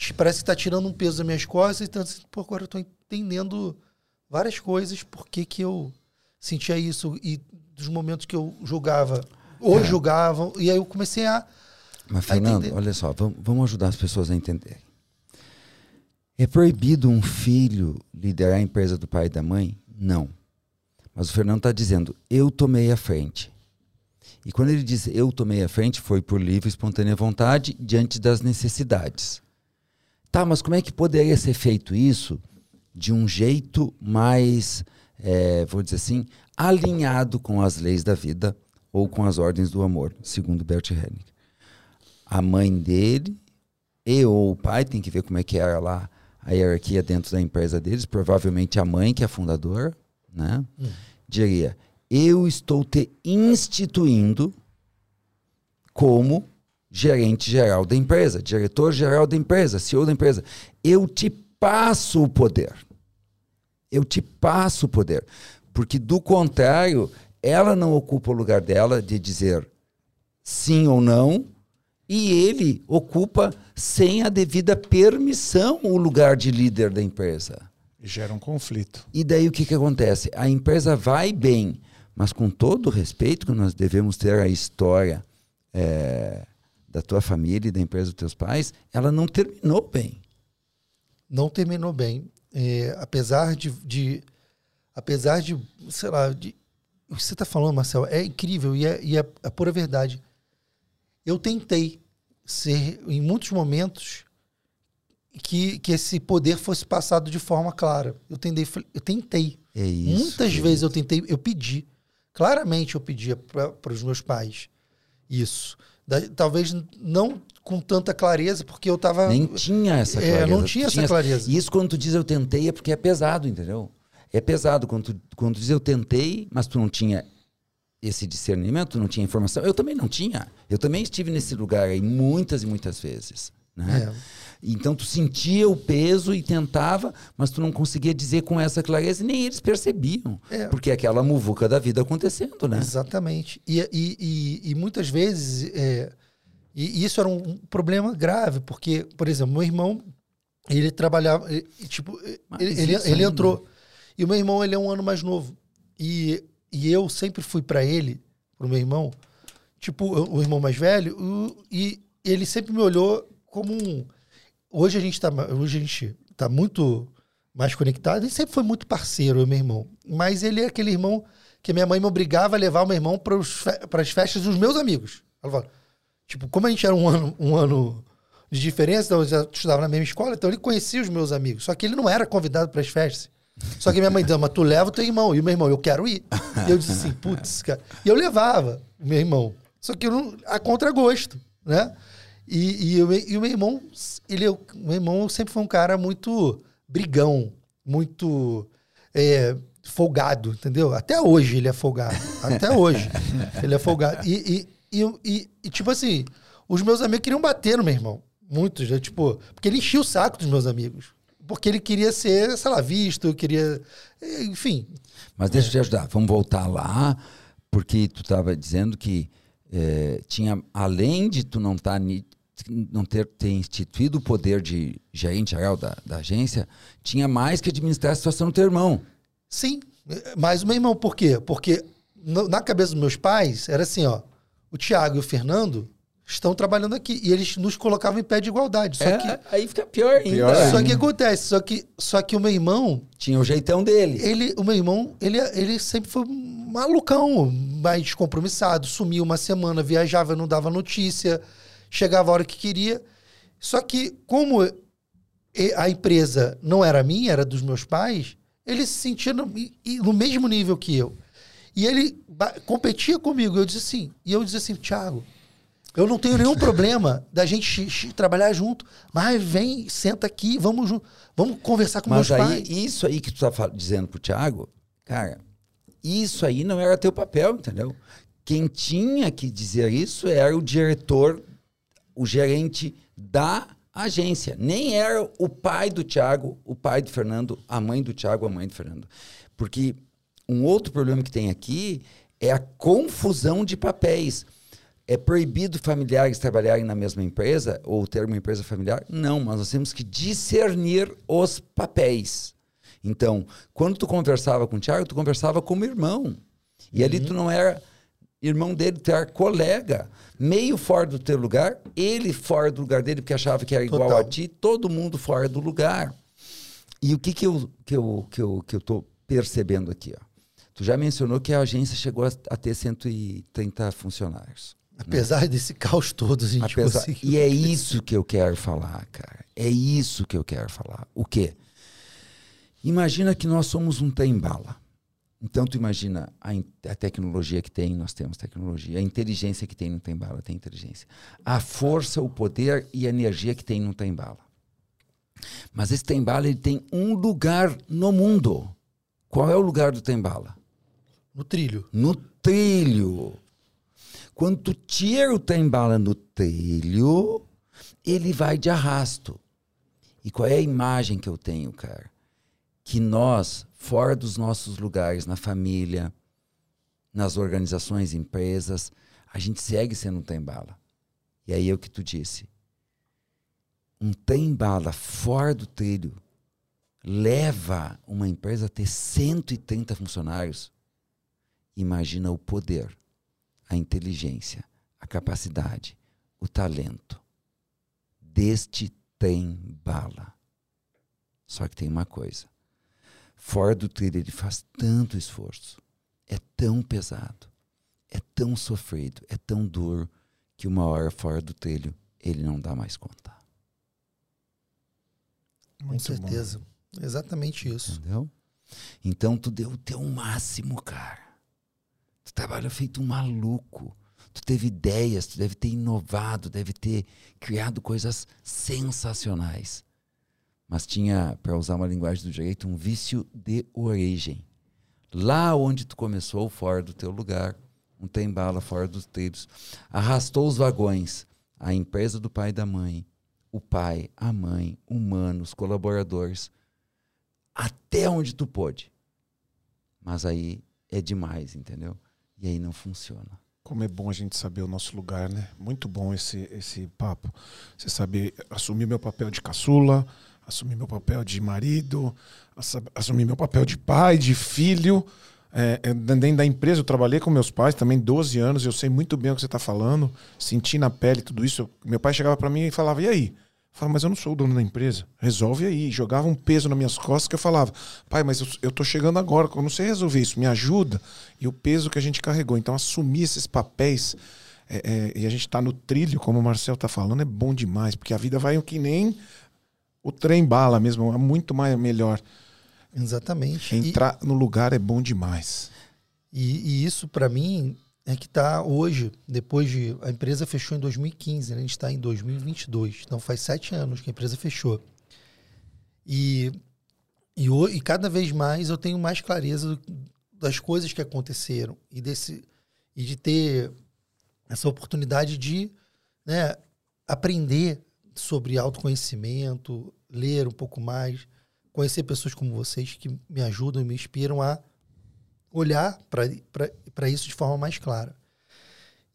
S3: é. parece que está tirando um peso das minhas costas e então, assim, pô, agora eu estou entendendo várias coisas por que que eu sentia isso e dos momentos que eu julgava ou é. julgavam e aí eu comecei a
S1: mas Fernando olha só vamos, vamos ajudar as pessoas a entenderem é proibido um filho liderar a empresa do pai e da mãe? Não. Mas o Fernando está dizendo, eu tomei a frente. E quando ele diz eu tomei a frente, foi por livre e espontânea vontade, diante das necessidades. Tá, mas como é que poderia ser feito isso de um jeito mais, é, vou dizer assim, alinhado com as leis da vida ou com as ordens do amor, segundo Bert Helling. A mãe dele e ou o pai tem que ver como é que era lá a hierarquia dentro da empresa deles, provavelmente a mãe, que é a fundadora, né? Hum. diria: Eu estou te instituindo como gerente geral da empresa, diretor geral da empresa, CEO da empresa. Eu te passo o poder. Eu te passo o poder. Porque, do contrário, ela não ocupa o lugar dela de dizer sim ou não e ele ocupa sem a devida permissão o lugar de líder da empresa.
S2: Gera um conflito.
S1: E daí o que, que acontece? A empresa vai bem, mas com todo o respeito que nós devemos ter à história é, da tua família e da empresa dos teus pais, ela não terminou bem.
S3: Não terminou bem. É, apesar de, de, Apesar de. Sei lá. De, o que você está falando, Marcel, é incrível e é, e é a pura verdade eu tentei ser, em muitos momentos, que, que esse poder fosse passado de forma clara. Eu tentei. Eu tentei.
S1: É isso,
S3: Muitas é vezes isso. eu tentei, eu pedi. Claramente eu pedia para os meus pais isso. Da, talvez não com tanta clareza, porque eu estava.
S1: Nem tinha essa clareza.
S3: É, não tinha essa clareza.
S1: E isso quando tu diz eu tentei é porque é pesado, entendeu? É pesado quando tu, quando tu diz eu tentei, mas tu não tinha esse discernimento, não tinha informação. Eu também não tinha. Eu também estive nesse lugar aí muitas e muitas vezes. Né? É. Então tu sentia o peso e tentava, mas tu não conseguia dizer com essa clareza e nem eles percebiam. É. Porque é aquela muvuca da vida acontecendo, né?
S3: Exatamente. E, e, e, e muitas vezes, é, e isso era um problema grave, porque, por exemplo, meu irmão, ele trabalhava, tipo, ele, ele, ele entrou. E o meu irmão, ele é um ano mais novo. E e eu sempre fui para ele, pro meu irmão, tipo, o irmão mais velho, o, e ele sempre me olhou como um. Hoje a gente tá, hoje a gente tá muito mais conectado, ele sempre foi muito parceiro, meu irmão. Mas ele é aquele irmão que minha mãe me obrigava a levar o meu irmão para as festas dos meus amigos. Ela falou, tipo, como a gente era um ano, um ano de diferença, então eu já estudava na mesma escola, então ele conhecia os meus amigos. Só que ele não era convidado para as festas. Só que minha mãe dizia, mas tu leva o teu irmão. E o meu irmão, eu quero ir. E eu disse assim, putz, cara. E eu levava o meu irmão. Só que eu não, a contragosto, né? E, e, eu, e o meu irmão, ele, o meu irmão sempre foi um cara muito brigão, muito é, folgado, entendeu? Até hoje ele é folgado. Até hoje ele é folgado. E, e, e, e, tipo assim, os meus amigos queriam bater no meu irmão. Muitos, né? Tipo, porque ele enchia o saco dos meus amigos porque ele queria ser, sei lá, visto, queria. Enfim.
S1: Mas deixa eu te ajudar. Vamos voltar lá, porque tu estava dizendo que é, tinha, além de tu não tá, não ter, ter instituído o poder de gerente geral da, da agência, tinha mais que administrar a situação do teu irmão.
S3: Sim, mas o meu irmão, por quê? Porque na cabeça dos meus pais era assim, ó, o Tiago e o Fernando estão trabalhando aqui. E eles nos colocavam em pé de igualdade. Só é, que,
S1: aí fica pior ainda. Pior
S3: só que acontece, só que, só que o meu irmão.
S1: Tinha o jeitão dele.
S3: Ele, o meu irmão, ele, ele sempre foi malucão, mais descompromissado. Sumia uma semana, viajava, não dava notícia, chegava a hora que queria. Só que, como a empresa não era minha, era dos meus pais, ele se sentia no, no mesmo nível que eu. E ele competia comigo. Eu disse assim, e eu disse assim, Thiago, Eu não tenho nenhum problema da gente trabalhar junto. Mas vem, senta aqui, vamos vamos conversar com
S1: mas
S3: meus
S1: aí,
S3: pais.
S1: Isso aí que tu tá dizendo pro Thiago, cara, isso aí não era teu papel, entendeu? Quem tinha que dizer isso era o diretor, o gerente da agência. Nem era o pai do Thiago, o pai do Fernando, a mãe do Thiago, a mãe do Fernando. Porque um outro problema que tem aqui é a confusão de papéis. É proibido familiares trabalharem na mesma empresa ou ter uma empresa familiar? Não, mas nós temos que discernir os papéis. Então, quando tu conversava com o Thiago, tu conversava como irmão. E uhum. ali tu não era irmão dele, tu era colega. Meio fora do teu lugar, ele fora do lugar dele, porque achava que era igual Total. a ti, todo mundo fora do lugar. E o que, que, eu, que, eu, que, eu, que eu tô percebendo aqui? Ó? Tu já mencionou que a agência chegou a, a ter 130 funcionários.
S3: Apesar né? desse caos todo, a gente
S1: Apesar, E é isso que eu quero falar, cara. É isso que eu quero falar. O quê? Imagina que nós somos um trem-bala. Então, tu imagina a, a, tecnologia que tem, nós temos tecnologia. A inteligência que tem no trem-bala, tem inteligência. A força, o poder e a energia que tem no trem-bala. Mas esse trem-bala, ele tem um lugar no mundo. Qual é o lugar do trem-bala?
S3: No trilho.
S1: No trilho. Quando tu tira o trem-bala no trilho, ele vai de arrasto. E qual é a imagem que eu tenho, cara? Que nós, fora dos nossos lugares, na família, nas organizações, empresas, a gente segue sendo um trem-bala. E aí é o que tu disse. Um trem-bala fora do trilho leva uma empresa a ter 130 funcionários. Imagina o poder a inteligência, a capacidade, o talento. Deste tem bala. Só que tem uma coisa. Fora do trilho ele faz tanto esforço, é tão pesado, é tão sofrido, é tão duro, que uma hora fora do trilho ele não dá mais conta.
S3: Com certeza. Bom. Exatamente isso.
S1: Entendeu? Então tu deu o teu máximo, cara. Tu trabalha feito um maluco. Tu teve ideias, tu deve ter inovado, deve ter criado coisas sensacionais. Mas tinha, para usar uma linguagem do direito, um vício de origem. Lá onde tu começou, fora do teu lugar, um tem bala fora dos trilhos, arrastou os vagões, a empresa do pai e da mãe, o pai, a mãe, humanos, colaboradores, até onde tu pôde. Mas aí é demais, entendeu? E aí não funciona.
S2: Como é bom a gente saber o nosso lugar, né? Muito bom esse, esse papo. Você saber assumir meu papel de caçula, assumir meu papel de marido, assumir meu papel de pai, de filho. É, é, dentro da empresa, eu trabalhei com meus pais também 12 anos, eu sei muito bem o que você está falando, senti na pele tudo isso. meu pai chegava para mim e falava: E aí? Falava, mas eu não sou o dono da empresa. Resolve aí. Jogava um peso nas minhas costas que eu falava, pai, mas eu, eu tô chegando agora, eu não sei resolver isso, me ajuda. E o peso que a gente carregou. Então, assumir esses papéis é, é, e a gente tá no trilho, como o Marcel tá falando, é bom demais, porque a vida vai que nem o trem bala mesmo, é muito mais melhor.
S3: Exatamente.
S2: Entrar e, no lugar é bom demais.
S3: E, e isso, para mim, é que está hoje, depois de. A empresa fechou em 2015, né? a gente está em 2022. Então faz sete anos que a empresa fechou. E, e, e cada vez mais eu tenho mais clareza das coisas que aconteceram e, desse, e de ter essa oportunidade de né, aprender sobre autoconhecimento, ler um pouco mais, conhecer pessoas como vocês que me ajudam e me inspiram a olhar para isso de forma mais clara.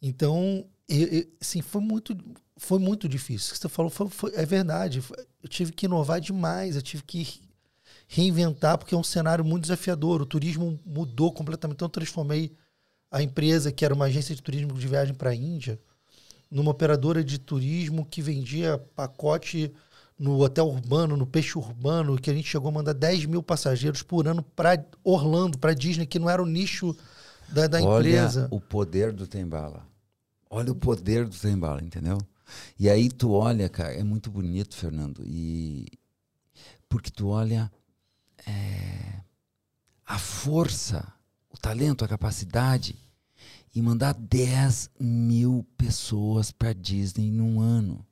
S3: Então, eu, eu, assim, foi muito, foi muito difícil. Você falou foi, foi, é verdade. Eu tive que inovar demais, eu tive que reinventar, porque é um cenário muito desafiador. O turismo mudou completamente. Então, eu transformei a empresa, que era uma agência de turismo de viagem para a Índia, numa operadora de turismo que vendia pacote no hotel urbano, no peixe urbano, que a gente chegou a mandar 10 mil passageiros por ano para Orlando, para Disney, que não era o nicho da, da
S1: Olha
S3: empresa.
S1: o poder do Tembala. Olha o poder do Tembala, entendeu? E aí tu olha, cara, é muito bonito, Fernando, e porque tu olha é, a força, o talento, a capacidade e mandar 10 mil pessoas para Disney num ano.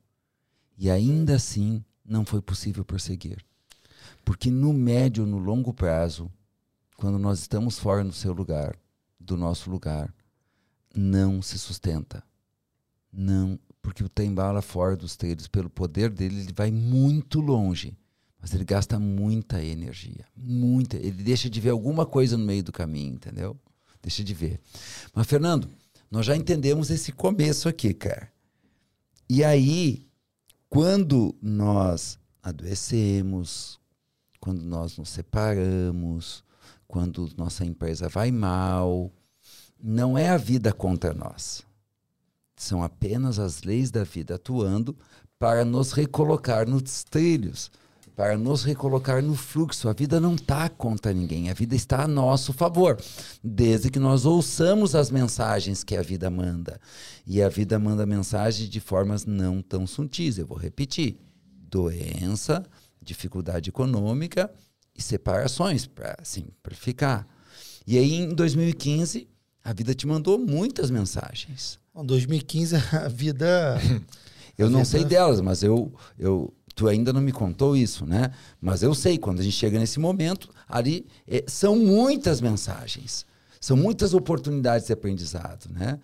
S1: E ainda assim não foi possível prosseguir. Porque no médio, no longo prazo, quando nós estamos fora do seu lugar, do nosso lugar, não se sustenta. Não, porque o Tembala fora dos trilhos, pelo poder dele, ele vai muito longe. Mas ele gasta muita energia, muita. Ele deixa de ver alguma coisa no meio do caminho, entendeu? Deixa de ver. Mas Fernando, nós já entendemos esse começo aqui, cara. E aí, quando nós adoecemos, quando nós nos separamos, quando nossa empresa vai mal, não é a vida contra nós. São apenas as leis da vida atuando para nos recolocar nos trilhos, para nos recolocar no fluxo. A vida não está contra ninguém, a vida está a nosso favor, desde que nós ouçamos as mensagens que a vida manda. E a vida manda mensagens de formas não tão sutis. Eu vou repetir: doença, dificuldade econômica e separações, para simplificar. E aí, em 2015, a vida te mandou muitas mensagens.
S3: Em 2015, a vida.
S1: eu
S3: a
S1: não
S3: vida...
S1: sei delas, mas eu, eu, tu ainda não me contou isso, né? Mas eu sei, quando a gente chega nesse momento, ali é, são muitas mensagens, são muitas oportunidades de aprendizado, né?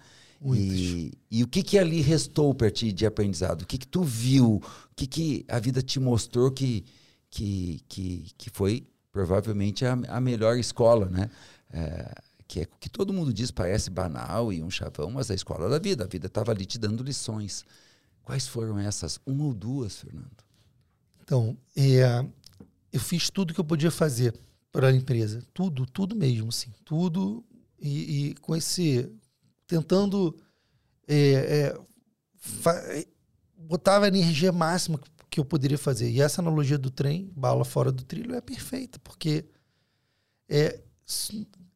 S1: E, e, o que que ali restou para ti de aprendizado? O que que tu viu? O que que a vida te mostrou que que, que, que foi provavelmente a, a melhor escola, né? É, que é o que todo mundo diz, parece banal e um chavão, mas é a escola da vida. A vida estava ali te dando lições. Quais foram essas? Uma ou duas, Fernando?
S3: Então, é, eu fiz tudo que eu podia fazer para a empresa. Tudo, tudo mesmo, sim. Tudo. E, e com esse. Tentando. É, é, botava a energia máxima que eu poderia fazer. E essa analogia do trem, bala fora do trilho, é perfeita, porque é,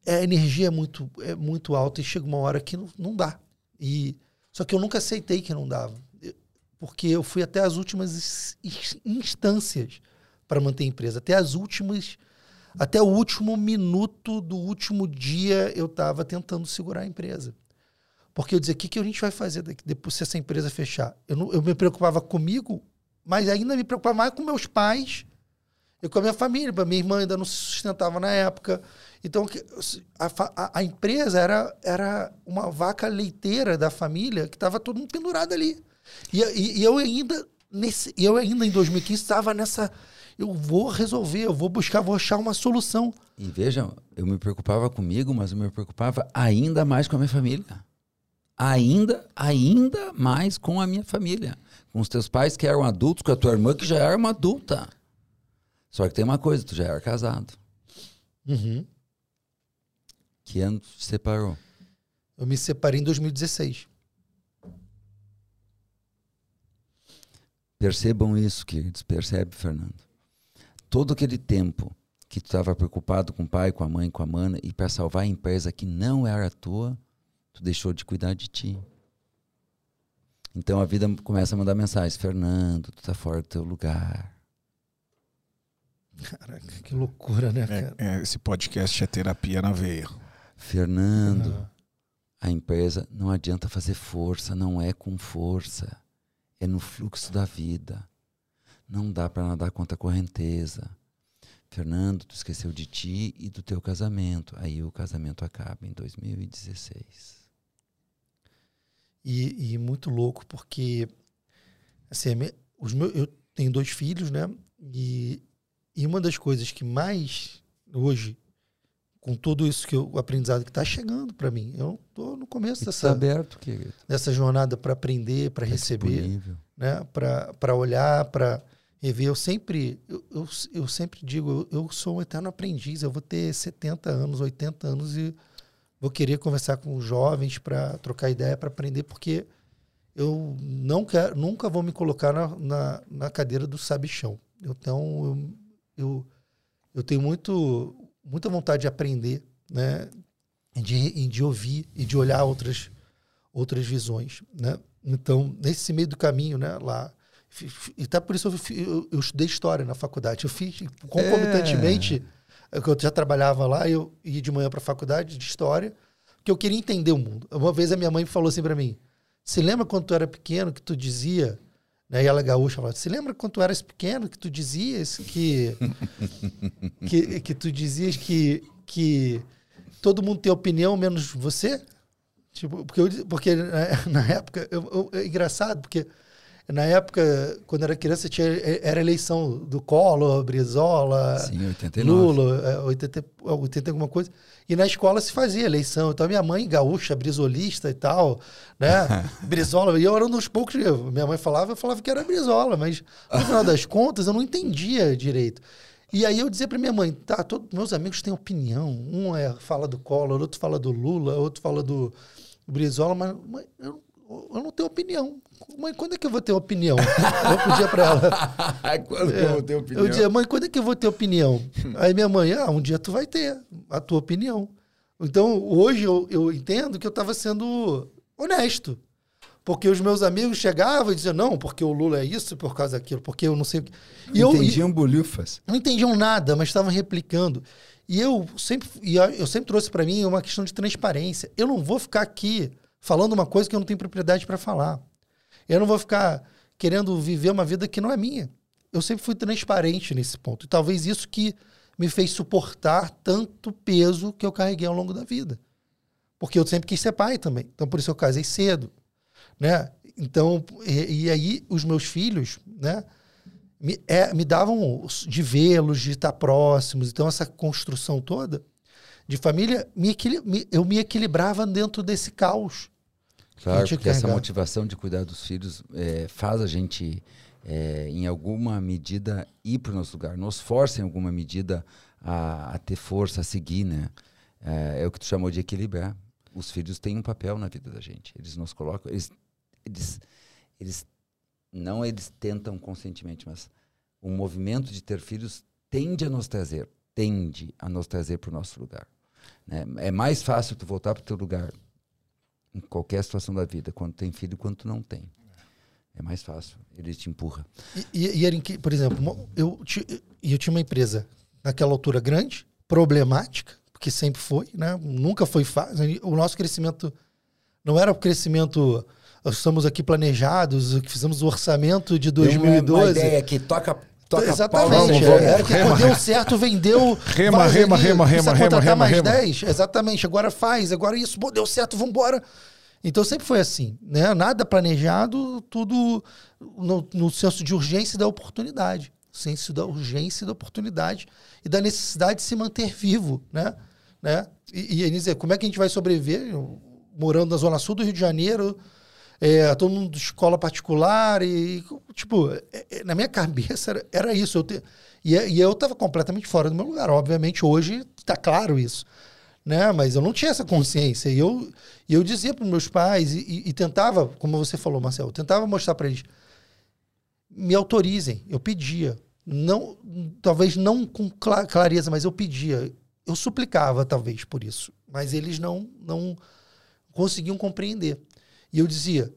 S3: a energia é muito, é muito alta e chega uma hora que não, não dá. E, só que eu nunca aceitei que não dava, porque eu fui até as últimas instâncias para manter a empresa, até as últimas, até o último minuto do último dia eu estava tentando segurar a empresa. Porque eu dizia, o que, que a gente vai fazer daqui, depois se essa empresa fechar? Eu, não, eu me preocupava comigo, mas ainda me preocupava mais com meus pais e com a minha família. Minha irmã ainda não se sustentava na época. Então, a, a, a empresa era, era uma vaca leiteira da família que estava todo mundo pendurado ali. E, e, e, eu ainda, nesse, eu ainda em 2015 estava nessa. Eu vou resolver, eu vou buscar, vou achar uma solução.
S1: E vejam, eu me preocupava comigo, mas eu me preocupava ainda mais com a minha família. Ainda, ainda mais com a minha família. Com os teus pais que eram adultos, com a tua irmã que já era uma adulta. Só que tem uma coisa, tu já era casado.
S3: Uhum.
S1: Que ano tu te separou?
S3: Eu me separei em 2016.
S1: Percebam isso, queridos. Percebe, Fernando. Todo aquele tempo que tu estava preocupado com o pai, com a mãe, com a mana, e para salvar a empresa que não era tua, tu deixou de cuidar de ti. Então a vida começa a mandar mensagens. Fernando, tu tá fora do teu lugar.
S3: Caraca, que loucura, né, cara?
S2: É, é, esse podcast é terapia na veia.
S1: Fernando, a empresa não adianta fazer força, não é com força. É no fluxo da vida. Não dá para nadar contra a correnteza. Fernando, tu esqueceu de ti e do teu casamento. Aí o casamento acaba em 2016.
S3: E, e muito louco porque assim, os meus, eu tenho dois filhos, né? E, e uma das coisas que mais hoje, com tudo isso que eu, o aprendizado que está chegando para mim, eu estou no começo dessa
S1: aberto, querido.
S3: dessa jornada para aprender, para
S1: Tá
S3: receber,
S1: disponível.
S3: né? Para olhar, para rever. Eu sempre, eu, eu, eu sempre digo, eu, eu sou um eterno aprendiz. Eu vou ter 70 anos, 80 anos e vou querer conversar com os jovens para trocar ideia, para aprender, porque eu não quero, nunca vou me colocar na, na, na cadeira do sabichão. Então, eu, eu, eu tenho muito, muita vontade de aprender, né? De, de ouvir e de olhar outras, outras visões, né? Então, nesse meio do caminho, né, lá, e tá por isso eu, eu, eu estudei história na faculdade. Eu fiz concomitantemente, é. eu já trabalhava lá, eu ia de manhã para a faculdade de história, Porque eu queria entender o mundo. Uma vez a minha mãe falou assim pra mim: Você lembra quando tu era pequeno que tu dizia. Né, e ela é gaúcha falava: Você lembra quando tu eras pequeno que tu dizias que. que, que tu dizias que, que todo mundo tem opinião menos você? Tipo, porque, eu, porque na, na época. Eu, eu, é engraçado, porque na época, quando era criança, tinha, era eleição do Collor, Brizola,
S1: Sim, 89.
S3: Lula, 80, 80 alguma coisa. E na escola se fazia eleição. Então, minha mãe, gaúcha, brisolista e tal, né? Brizola. E eu era um dos poucos. Minha mãe falava, eu falava que era Brizola, mas no final das contas eu não entendia direito. E aí eu dizia para minha mãe, tá, todos meus amigos têm opinião. Um é, fala do Collor, outro fala do Lula, outro fala do Brizola, mas, mas eu, eu não tenho opinião. Mãe, quando é que eu vou ter opinião? Eu podia para ela.
S1: quando é, eu vou ter opinião?
S3: Eu dizia, mãe, quando é que eu vou ter opinião? Aí minha mãe, ah, um dia tu vai ter a tua opinião. Então, hoje eu, eu entendo que eu estava sendo honesto. Porque os meus amigos chegavam e diziam, não, porque o Lula é isso, por causa daquilo, porque eu não sei o que.
S1: E entendiam eu, bolufas.
S3: Não entendiam nada, mas estavam replicando. E eu sempre, e eu sempre trouxe para mim uma questão de transparência. Eu não vou ficar aqui falando uma coisa que eu não tenho propriedade para falar. Eu não vou ficar querendo viver uma vida que não é minha. Eu sempre fui transparente nesse ponto. E talvez isso que me fez suportar tanto peso que eu carreguei ao longo da vida. Porque eu sempre quis ser pai também. Então, por isso eu casei cedo. Né? Então, e, e aí os meus filhos, né? Me, é, me davam de vê-los, de estar próximos. Então, essa construção toda de família, me, eu me equilibrava dentro desse caos.
S1: Claro, porque essa motivação de cuidar dos filhos é, faz a gente, é, em alguma medida, ir para o nosso lugar, nos força em alguma medida a, a ter força, a seguir, né? É, é, o que tu chamou de equilibrar. Os filhos têm um papel na vida da gente. Eles nos colocam, eles, eles, eles não eles tentam conscientemente, mas o movimento de ter filhos tende a nos trazer, tende a nos trazer para o nosso lugar. Né? É mais fácil tu voltar para o teu lugar em qualquer situação da vida, quando tem filho quanto não tem. É mais fácil, ele te empurra.
S3: E, e, e por exemplo, eu, eu tinha uma empresa naquela altura grande, problemática, porque sempre foi, né? nunca foi fácil. O nosso crescimento não era o crescimento. Nós estamos aqui planejados, fizemos o orçamento de 2012. Uma, uma
S1: ideia que toca Toca
S3: Exatamente. Pau, é, era que rema, deu certo, vendeu.
S2: Rema, rema, ali, rema, rema, rema, rema,
S3: mais
S2: rema.
S3: 10. Exatamente. Agora faz, agora isso, pô, deu certo, vamos embora. Então sempre foi assim, né? Nada planejado, tudo no, no senso de urgência e da oportunidade. Senso da urgência e da oportunidade e da necessidade de se manter vivo, né? né? E, e dizer, como é que a gente vai sobreviver morando na zona sul do Rio de Janeiro, é, todo mundo de escola particular e, tipo, é, é, na minha cabeça era, era isso. Eu te, e, e eu estava completamente fora do meu lugar. Obviamente, hoje está claro isso. Né? Mas eu não tinha essa consciência. E eu, e eu dizia para meus pais, e, e, tentava, como você falou, Marcelo, tentava mostrar para eles, me autorizem. Eu pedia. não Talvez não com clareza, mas eu pedia. Eu suplicava, talvez, por isso. Mas eles não, não conseguiam compreender. E eu dizia: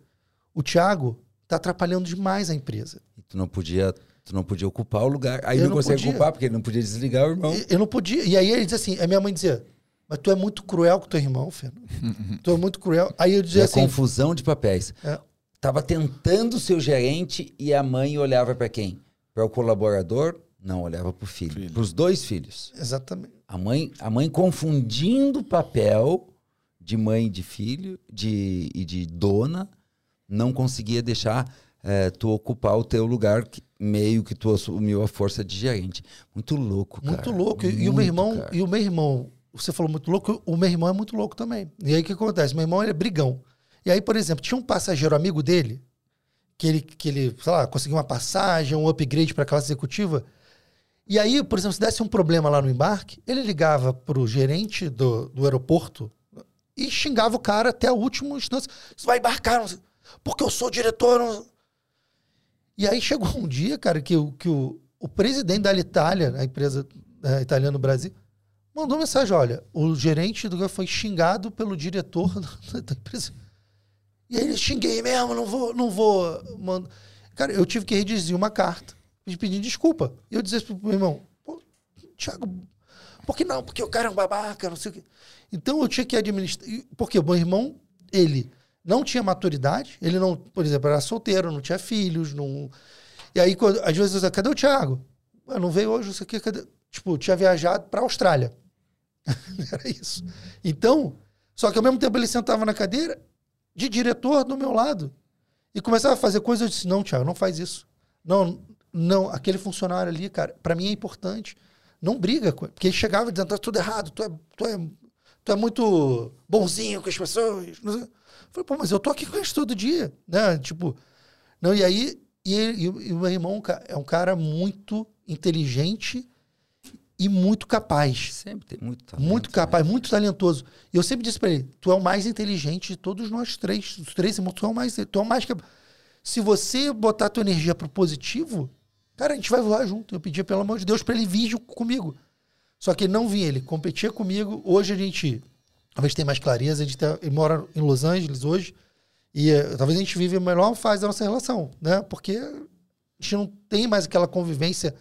S3: o Thiago está atrapalhando demais a empresa.
S1: E tu não podia, tu não podia ocupar o lugar. Aí eu não, não consegue podia. ocupar, porque ele não podia desligar o irmão.
S3: Eu, eu não podia. E aí ele dizia assim: a minha mãe dizia. Mas tu é muito cruel com teu irmão, Fernando. tu é muito cruel. Aí eu dizia e assim.
S1: confusão de papéis. É. Tava tentando ser o gerente e a mãe olhava para quem? Para o colaborador? Não, olhava para o filho. filho. Para os dois filhos.
S3: Exatamente.
S1: A mãe, a mãe confundindo o papel de mãe de filho de, e de dona, não conseguia deixar é, tu ocupar o teu lugar, que, meio que tu assumiu a força de gerente. Muito louco,
S3: cara. Muito louco. Muito, e, o meu irmão, e o meu irmão, você falou muito louco, o meu irmão é muito louco também. E aí o que acontece? Meu irmão ele é brigão. E aí, por exemplo, tinha um passageiro amigo dele, que ele, que ele sei lá, conseguiu uma passagem, um upgrade para a classe executiva. E aí, por exemplo, se desse um problema lá no embarque, ele ligava para o gerente do, do aeroporto e xingava o cara até a última instância. Você vai embarcar, porque eu sou diretor. Não... E aí chegou um dia, cara, que, que o, o presidente da Itália, a empresa é, italiana no Brasil, mandou mensagem: olha, o gerente do foi xingado pelo diretor da empresa. E aí ele xinguei mesmo, não vou, não vou. Mando. Cara, eu tive que redigir uma carta pedindo desculpa. E eu disse pro meu irmão, Pô, Thiago, Porque não, porque o cara é um babaca, não sei o quê. Então eu tinha que administrar. Porque o meu irmão, ele não tinha maturidade, ele não, por exemplo, era solteiro, não tinha filhos, não. E aí, quando- às vezes, eu cadê o Thiago? Ah, não veio hoje, não sei o quê, cadê? Tipo, tinha viajado pra Austrália. era isso. Então, só que ao mesmo tempo ele sentava na cadeira de diretor do meu lado e começava a fazer coisas. Eu disse: não, Thiago, não faz isso. Não, não, aquele funcionário ali, cara, pra mim é importante. Não briga com ele. Porque ele chegava dizendo: tá tudo errado, tu é, tu é, tu é muito bonzinho com as pessoas. Não sei. Eu falei, pô, mas eu tô aqui com eles todo dia, né? Tipo, não, e aí, e, ele- e o meu irmão é um cara muito inteligente e muito capaz.
S1: Sempre tem muito talento,
S3: Muito
S1: né?
S3: capaz, muito talentoso. E eu sempre disse pra ele: tu é o mais inteligente de todos nós três. Os três irmãos, tu é o mais. Tu é o mais cap- Se você botar tua energia pro positivo, cara, a gente vai voar junto. Eu pedia, pelo amor de Deus, pra ele vir comigo. Só que ele não vinha, ele competia comigo. Hoje a gente talvez tenha mais clareza. A gente tá- ele mora em Los Angeles hoje. E eh, talvez a gente vive a melhor fase da nossa relação, né? Porque a gente não tem mais aquela convivência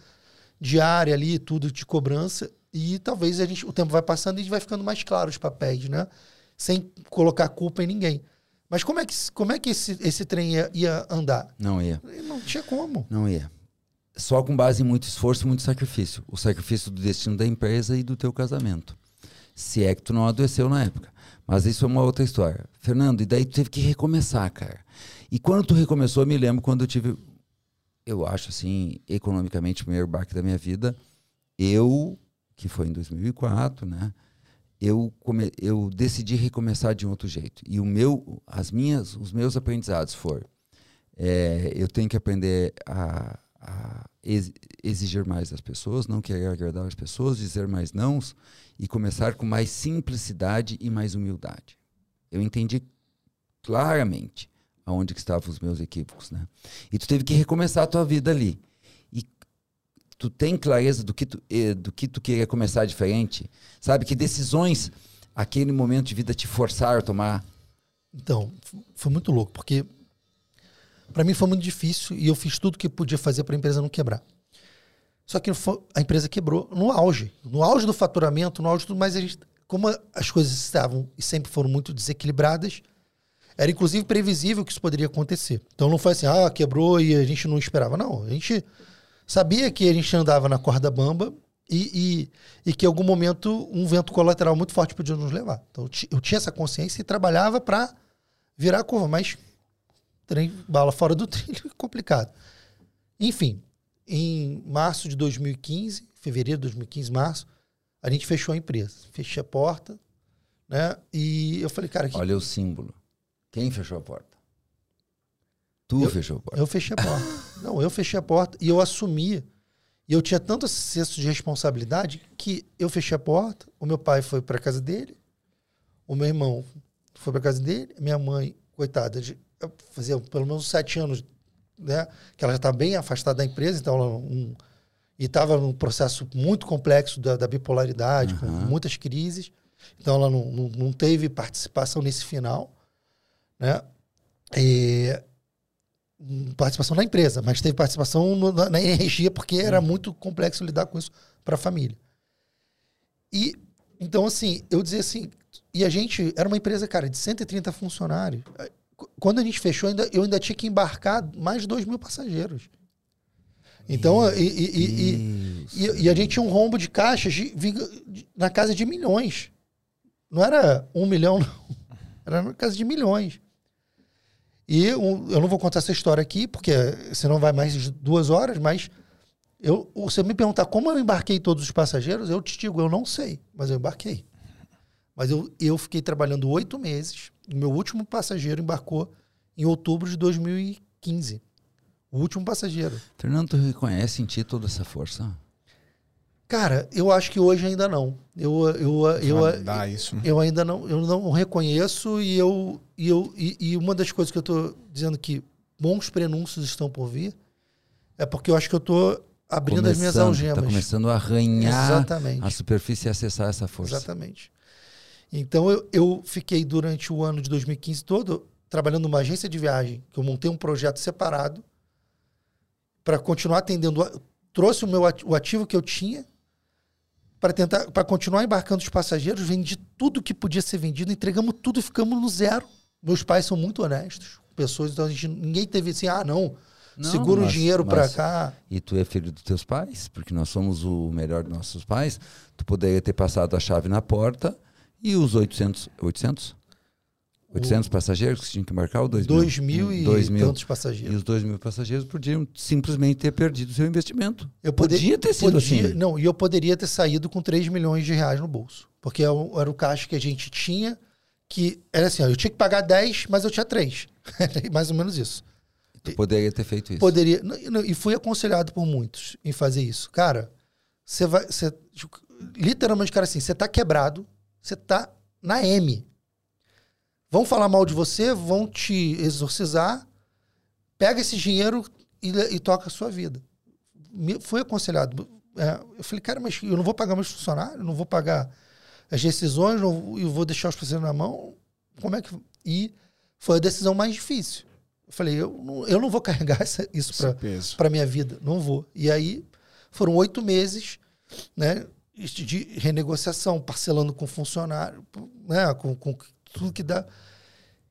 S3: diária ali, tudo de cobrança. E talvez a gente, o tempo vai passando e a gente vai ficando mais claro os papéis, né? Sem colocar culpa em ninguém. Mas como é que, como é que esse, esse trem ia, ia andar?
S1: Não ia.
S3: Não tinha como.
S1: Não ia. Só com base em muito esforço e muito sacrifício. O sacrifício do destino da empresa e do teu casamento. Se é que tu não adoeceu na época. Mas isso é uma outra história. Fernando, e daí tu teve que recomeçar, cara. E quando tu recomeçou, eu me lembro quando eu tive, eu acho assim, economicamente, o primeiro barco da minha vida. Eu, que foi em 2004, né? Eu, come, eu decidi recomeçar de um outro jeito. E o meu, as minhas, os meus aprendizados foram é, eu tenho que aprender a, a ex- exigir mais das pessoas, não querer agradar as pessoas, dizer mais nãos e começar com mais simplicidade e mais humildade. Eu entendi claramente aonde que estavam os meus equívocos, né? E tu teve que recomeçar a tua vida ali. E tu tem clareza do que tu, eh, do que tu queria começar diferente? Sabe que decisões aquele momento de vida te forçaram a tomar?
S3: Então, foi muito louco, porque para mim foi muito difícil e eu fiz tudo que podia fazer para a empresa não quebrar. Só que a empresa quebrou no auge, no auge do faturamento, no auge de tudo, mas a gente, como as coisas estavam e sempre foram muito desequilibradas, era inclusive previsível que isso poderia acontecer. Então não foi assim, ah, quebrou e a gente não esperava. Não, a gente sabia que a gente andava na corda bamba e, e, e que em algum momento um vento colateral muito forte podia nos levar. Então eu tinha essa consciência e trabalhava para virar a curva, mas trem bala fora do trilho é complicado. Enfim, em março de 2015, fevereiro de 2015, março, a gente fechou a empresa. Fechei a porta, né? E eu falei, cara, que
S1: Olha o símbolo. Quem fechou a porta? Tu
S3: Eu-
S1: fechou a porta.
S3: Eu fechei a porta. Não, eu fechei a porta e eu assumi. E eu tinha tanto senso de responsabilidade que eu fechei a porta, o meu pai foi para casa dele, o meu irmão foi para casa dele, minha mãe, coitada, de- fazia pelo menos sete anos, né, que ela já está bem afastada da empresa, então ela não, e estava num processo muito complexo da, da bipolaridade, com
S1: Aham.
S3: muitas crises, então ela não, não, não teve participação nesse final, né? E, participação na empresa, mas teve participação no- na, na energia, porque era muito complexo lidar com isso para a família. E, então, assim, eu dizia assim, e a gente, era uma empresa, cara, de 130 funcionários. Qu- Quando a gente fechou, ainda, eu ainda tinha que embarcar mais de 2 mil passageiros. Então, e, e- e- e- a gente tinha um rombo de caixas de- de- na casa de milhões. Não era um milhão, não. Era na casa de milhões. E um- eu não vou contar essa história aqui, porque senão vai mais duas horas, mas eu, você me perguntar como eu embarquei todos os passageiros, eu te digo, eu não sei, mas eu embarquei. Mas eu, eu fiquei trabalhando oito meses. e Meu último passageiro embarcou em outubro de 2015. O último passageiro.
S1: Fernando, tu reconhece em ti toda essa força?
S3: Cara, eu acho que hoje ainda não. Eu, eu, eu,
S2: Vai dar isso, né?
S3: eu ainda não, eu não reconheço e eu, e, eu e, e uma das coisas que eu estou dizendo que bons prenúncios estão por vir é porque eu acho que eu estou abrindo as minhas
S1: Começando,
S3: algemas.
S1: Tá começando a arranhar
S3: Exatamente.
S1: a superfície e acessar essa força.
S3: Exatamente. Então eu, eu fiquei durante o ano de 2015 todo trabalhando numa agência de viagem, que eu montei um projeto separado para continuar atendendo. Trouxe o meu o ativo que eu tinha para tentar para continuar embarcando os passageiros, vendi tudo que podia ser vendido, entregamos tudo e ficamos no zero. Meus pais são muito honestos, pessoas, então a gente, ninguém teve assim, ah, não,
S1: Não,
S3: segura o
S1: mas-
S3: dinheiro para cá.
S1: E tu é filho dos teus pais, porque nós somos o melhor dos nossos pais. Tu poderia ter passado a chave na porta e os 800, 800? 800 passageiros que tinham que embarcar ou 2 mil?
S3: Dois mil e
S1: Dois mil.
S3: tantos
S1: E
S3: passageiros.
S1: os 2 mil passageiros podiam simplesmente ter perdido o seu investimento.
S3: Eu poder-
S1: Podia ter sido
S3: podia-
S1: assim.
S3: Não, e eu poderia ter saído com 3 milhões de reais no bolso. Porque é o- era o caixa que a gente tinha, que era assim, ó, eu tinha que pagar 10, mas eu tinha 3. Era mais ou menos isso.
S1: Tu poderia ter feito isso.
S3: Poderia. não, E fui aconselhado por muitos em fazer isso. Cara, você vai. Você, literalmente, cara, assim, você tá quebrado, você tá na M. Vão falar mal de você, vão te exorcizar, pega esse dinheiro e, e toca a sua vida. Me, fui aconselhado. É, eu falei, cara, mas eu não vou pagar meus funcionários, não vou pagar as rescisões, não, eu vou deixar os funcionários na mão. Como é que. E foi a decisão mais difícil. Eu falei, eu não, eu não vou carregar essa- isso para minha vida, não vou. E aí foram oito meses, né, de renegociação, parcelando com funcionário, né, com, com tudo que dá.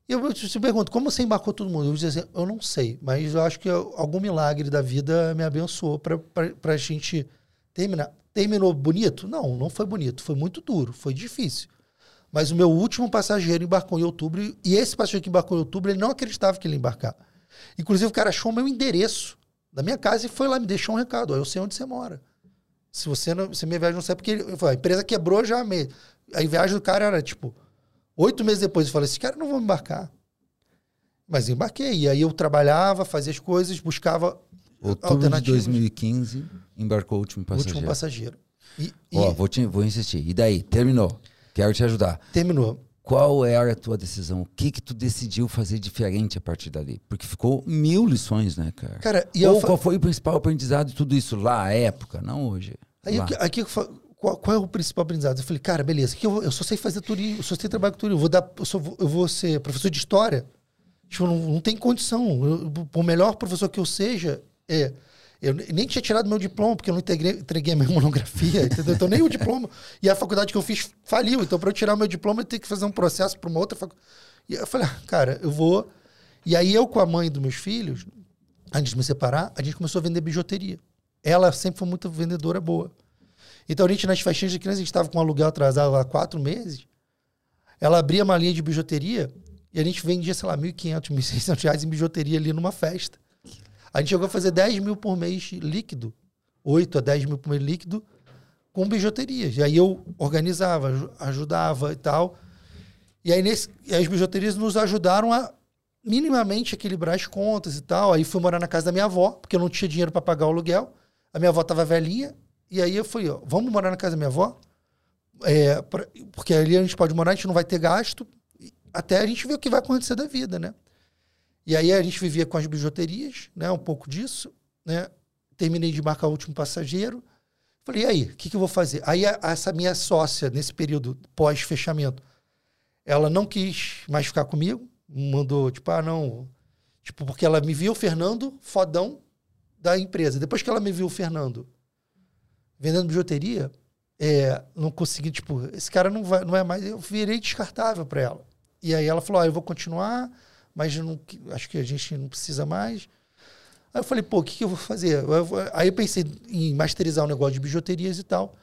S3: Eu te pergunto, como você embarcou todo mundo? Eu vou dizer eu não sei, mas eu acho que algum milagre da vida me abençoou para a gente terminar. Terminou bonito? Não, não foi bonito, foi muito duro, foi difícil. Mas o meu último passageiro embarcou em outubro e- esse passageiro que embarcou em outubro, ele não acreditava que ele ia embarcar. Inclusive, o cara achou o meu endereço da minha casa e foi lá me deixou um recado. Eu sei onde você mora. Se você não, se minha viagem não sai, porque ele, eu falei, a empresa quebrou já me. A viagem do cara era tipo oito meses depois. Eu falei, esse cara não vão embarcar. Mas eu embarquei. E aí eu trabalhava, fazia as coisas, buscava
S1: Outubro de
S3: alternativas.
S1: 2015, embarcou o último passageiro.
S3: último passageiro. E, e
S1: vou, te, vou insistir. E daí? Terminou. Quero te ajudar.
S3: terminou.
S1: Qual era a tua decisão? O que que tu decidiu fazer diferente a partir dali? Porque ficou mil lições, né, cara?
S3: Cara, e eu
S1: Ou
S3: fa-
S1: qual foi o principal aprendizado de tudo isso lá, à época, não hoje?
S3: Aí aqui, aqui qual, qual é o principal aprendizado? Eu falei, cara, beleza, que eu, eu só sei fazer turismo, eu só sei trabalhar com turismo, eu vou, dar, eu, só eu vou ser professor de história. Tipo, não, não tem condição. Eu, por melhor professor que eu seja, é, eu nem tinha tirado meu diploma, porque eu não integrei, entreguei a minha monografia, entendeu? Então nem o diploma. E a faculdade que eu fiz faliu. Então, para eu tirar o meu diploma, eu tenho que fazer um processo para uma outra faculdade. E eu falei, ah, cara, eu vou. E aí eu com a mãe dos meus filhos, antes de me separar, a gente começou a vender bijuteria. Ela sempre foi muito vendedora boa. Então a gente, nas festinhas de criança, a gente estava com um aluguel atrasado há quatro meses. Ela abria uma linha de bijuteria e a gente vendia, sei lá, 1.500, 1.600 reais em bijuteria ali numa festa. A gente chegou a fazer 10 mil por mês líquido. 8 a 10 mil por mês líquido com bijuterias. E aí eu organizava, aju- ajudava e tal. E aí nesse, e as bijuterias nos ajudaram a minimamente equilibrar as contas e tal. Aí fui morar na casa da minha avó, porque eu não tinha dinheiro para pagar o aluguel. A minha avó estava velhinha. E aí eu falei, ó, vamos morar na casa da minha avó? É, pra- porque ali a gente pode morar, a gente não vai ter gasto, até a gente ver o que vai acontecer da vida, né? E aí a gente vivia com as bijuterias, né? Um pouco disso, né? Terminei de marcar o último passageiro. Falei, e aí, o que, que eu vou fazer? Aí a- essa minha sócia, nesse período pós-fechamento, ela não quis mais ficar comigo, mandou, tipo, ah, não. Tipo, porque ela me viu Fernando fodão da empresa. Depois que ela me viu o Fernando vendendo bijuteria, é, não consegui, tipo, esse cara não, vai, não é mais. Eu virei descartável para ela. E aí ela falou: ah, eu vou continuar, mas não, acho que a gente não precisa mais. Aí eu falei: pô, o que, que eu vou fazer? Aí eu pensei em masterizar um negócio de bijuterias e tal.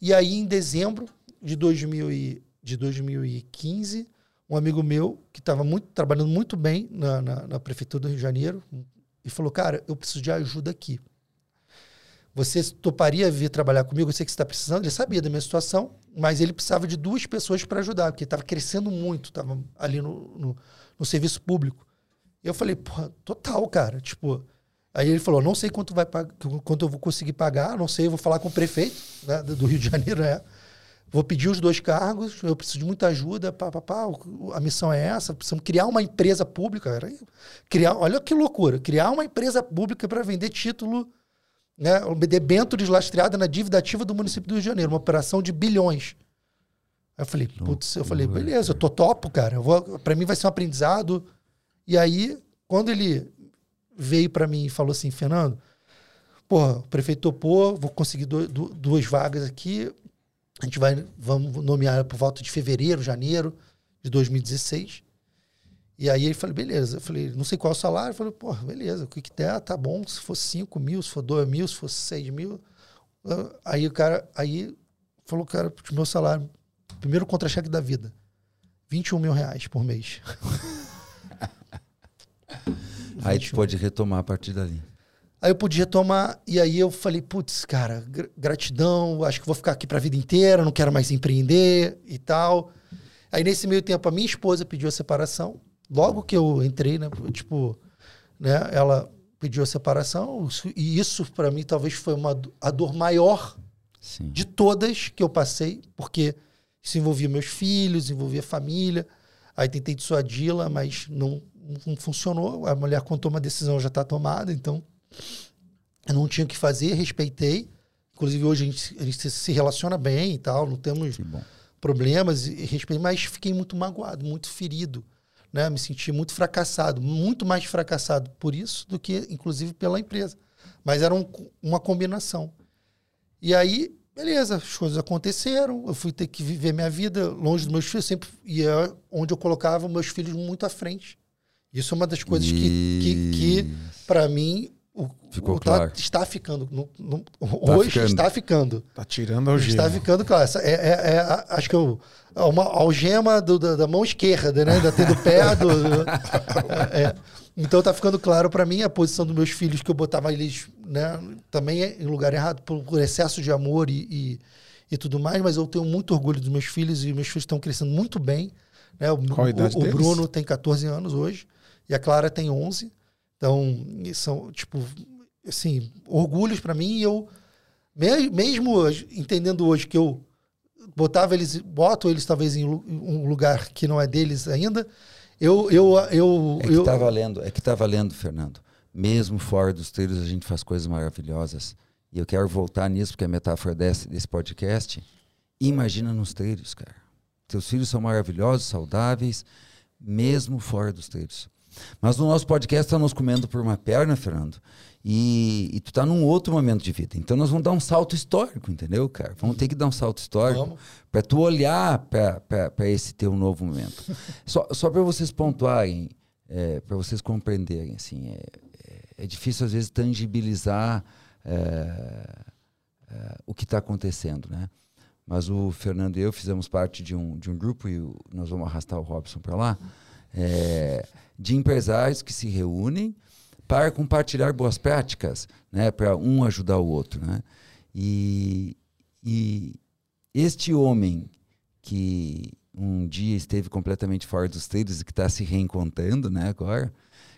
S3: E aí, em dezembro de, 2000 e, de 2015, um amigo meu, que estava muito, trabalhando muito bem na, na, na Prefeitura do Rio de Janeiro, e falou: Cara, eu preciso de ajuda aqui. Você toparia vir trabalhar comigo? Eu sei que você está precisando. Ele sabia da minha situação, mas ele precisava de duas pessoas para ajudar, porque estava crescendo muito, estava ali no, no, no serviço público. Eu falei, porra, total, cara. Tipo, aí ele falou, não sei quanto, vai quanto eu vou conseguir pagar, não sei, eu vou falar com o prefeito né, do Rio de Janeiro, né? Vou pedir os dois cargos, eu preciso de muita ajuda, pá, pá, pá, a missão é essa, precisamos criar uma empresa pública. Criar, olha que loucura, criar uma empresa pública para vender título, né, debêntures lastreada na dívida ativa do município do Rio de Janeiro, uma operação de bilhões. Aí eu falei, putz, eu falei, beleza, eu tô topo, cara. Para mim vai ser um aprendizado. E aí, quando ele veio para mim e falou assim, Fernando, porra, o prefeito topou, vou conseguir do- du- duas vagas aqui. A gente vai, vamos nomear por volta de fevereiro, janeiro de 2016. E aí ele falou, beleza. Eu falei, não sei qual é o salário. Eu falei, pô, beleza, o que que der, tá bom. Se fosse 5 mil, se for 2 mil, se fosse 6 mil. Ah, Aí o cara, aí falou, cara, o meu salário, primeiro contra-cheque da vida, 21 mil reais por mês.
S1: Aí tu pode retomar a partir dali.
S3: Aí eu podia tomar, e aí eu falei, putz, cara, gra- gratidão, acho que vou ficar aqui pra vida inteira, não quero mais empreender e tal. Aí nesse meio tempo a minha esposa pediu a separação. Logo que eu entrei, né, tipo, né, ela pediu a separação, e isso pra mim talvez foi uma a dor maior
S1: Sim.
S3: de todas que eu passei, porque isso envolvia meus filhos, envolvia família. Aí tentei dissuadi-la, mas não, não funcionou. A mulher, quando toma a decisão, já está tomada, então eu não tinha o que fazer, respeitei. Inclusive, hoje a gente, a gente se relaciona bem e tal, não temos problemas e respeito, mas fiquei muito magoado, muito ferido, né? Me senti muito fracassado, muito mais fracassado por isso do que, inclusive, pela empresa. Mas era um- uma combinação. E aí, beleza, as coisas aconteceram, eu fui ter que viver minha vida longe dos meus filhos, sempre e é onde eu colocava meus filhos muito à frente. Isso é uma das coisas que, que, que para mim, o,
S1: Ficou
S3: o tá-
S1: claro.
S3: está ficando. no- no- hoje
S1: ficando.
S3: está ficando.
S2: Tá tirando a
S3: Está
S2: algema.
S3: ficando claro. Essa É, é- é a- acho que eu, é uma algema do- da, da mão esquerda, né? Da do pé. Do, é. Então tá ficando claro para mim a posição dos meus filhos, que eu botava eles né, também é em lugar errado, por, por excesso de amor e, e, e tudo mais, mas eu tenho muito orgulho dos meus filhos e meus filhos estão crescendo muito bem. Né? O,
S2: Qual a idade
S3: o, o? Bruno tem 14 anos hoje e a Clara tem 11. Então, são, tipo, assim, orgulhos para mim e eu, me- mesmo hoje, entendendo hoje que eu botava eles, boto eles talvez em um lugar que não é deles ainda, eu, eu, eu,
S1: É que
S3: eu
S1: tá valendo, é que tá valendo, Fernando. Mesmo fora dos trilhos a gente faz coisas maravilhosas. E eu quero voltar nisso, porque a metáfora desse, desse podcast. Imagina nos trilhos, cara. Teus filhos são maravilhosos, saudáveis, mesmo fora dos trilhos. Mas no nosso podcast tá nos comendo por uma perna, Fernando. E, e tu tá num outro momento de vida. Então nós vamos dar um salto histórico, entendeu, cara? Vamos ter que dar um salto histórico para tu olhar para esse teu novo momento. só só para vocês pontuarem, para vocês compreenderem, assim, é, é, é difícil às vezes tangibilizar é, é, o que está acontecendo, né? Mas o Fernando e eu fizemos parte de um, de um grupo e o- nós vamos arrastar o Robson para lá, é, de empresários que se reúnem para compartilhar boas práticas, né? Para um ajudar o outro, né? E, e este homem que um dia esteve completamente fora dos trilhos e que está se reencontrando, né, agora,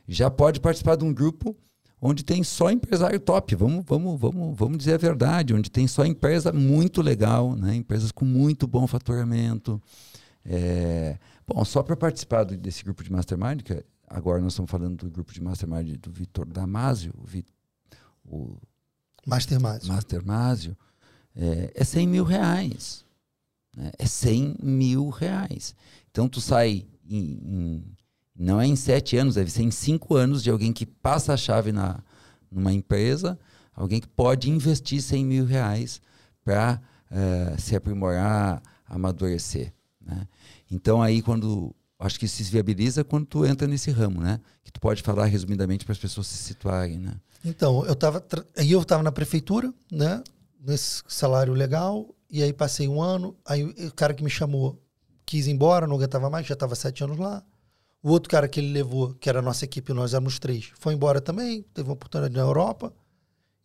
S1: já pode participar de um grupo onde tem só empresário top. Vamos, vamos, vamos, vamos dizer a verdade, onde tem só empresa muito legal, né, empresas com muito bom faturamento. É, bom, só para participar do- desse grupo de mastermind, que agora nós estamos falando do grupo de mastermind do Vitor Damasio, o, Vi- o
S3: Master Másio.
S1: Master Másio, é, é 100 mil reais. né? É 100 mil reais. Então tu sai em, em- não é em sete anos, deve ser em cinco anos de alguém que passa a chave na, numa empresa, alguém que pode investir 100 mil reais para se aprimorar, amadurecer. Né? Então aí quando acho que se viabiliza quando tu entra nesse ramo, né? Que tu pode falar resumidamente para as pessoas se situarem, né?
S3: Então, eu tava. tra- Aí eu tava na prefeitura, né? Nesse salário legal. E aí passei um ano. Aí o cara que me chamou quis ir embora, não aguentava mais, já tava sete anos lá. O outro cara que ele levou, que era a nossa equipe, nós éramos três, foi embora também, teve uma oportunidade na Europa.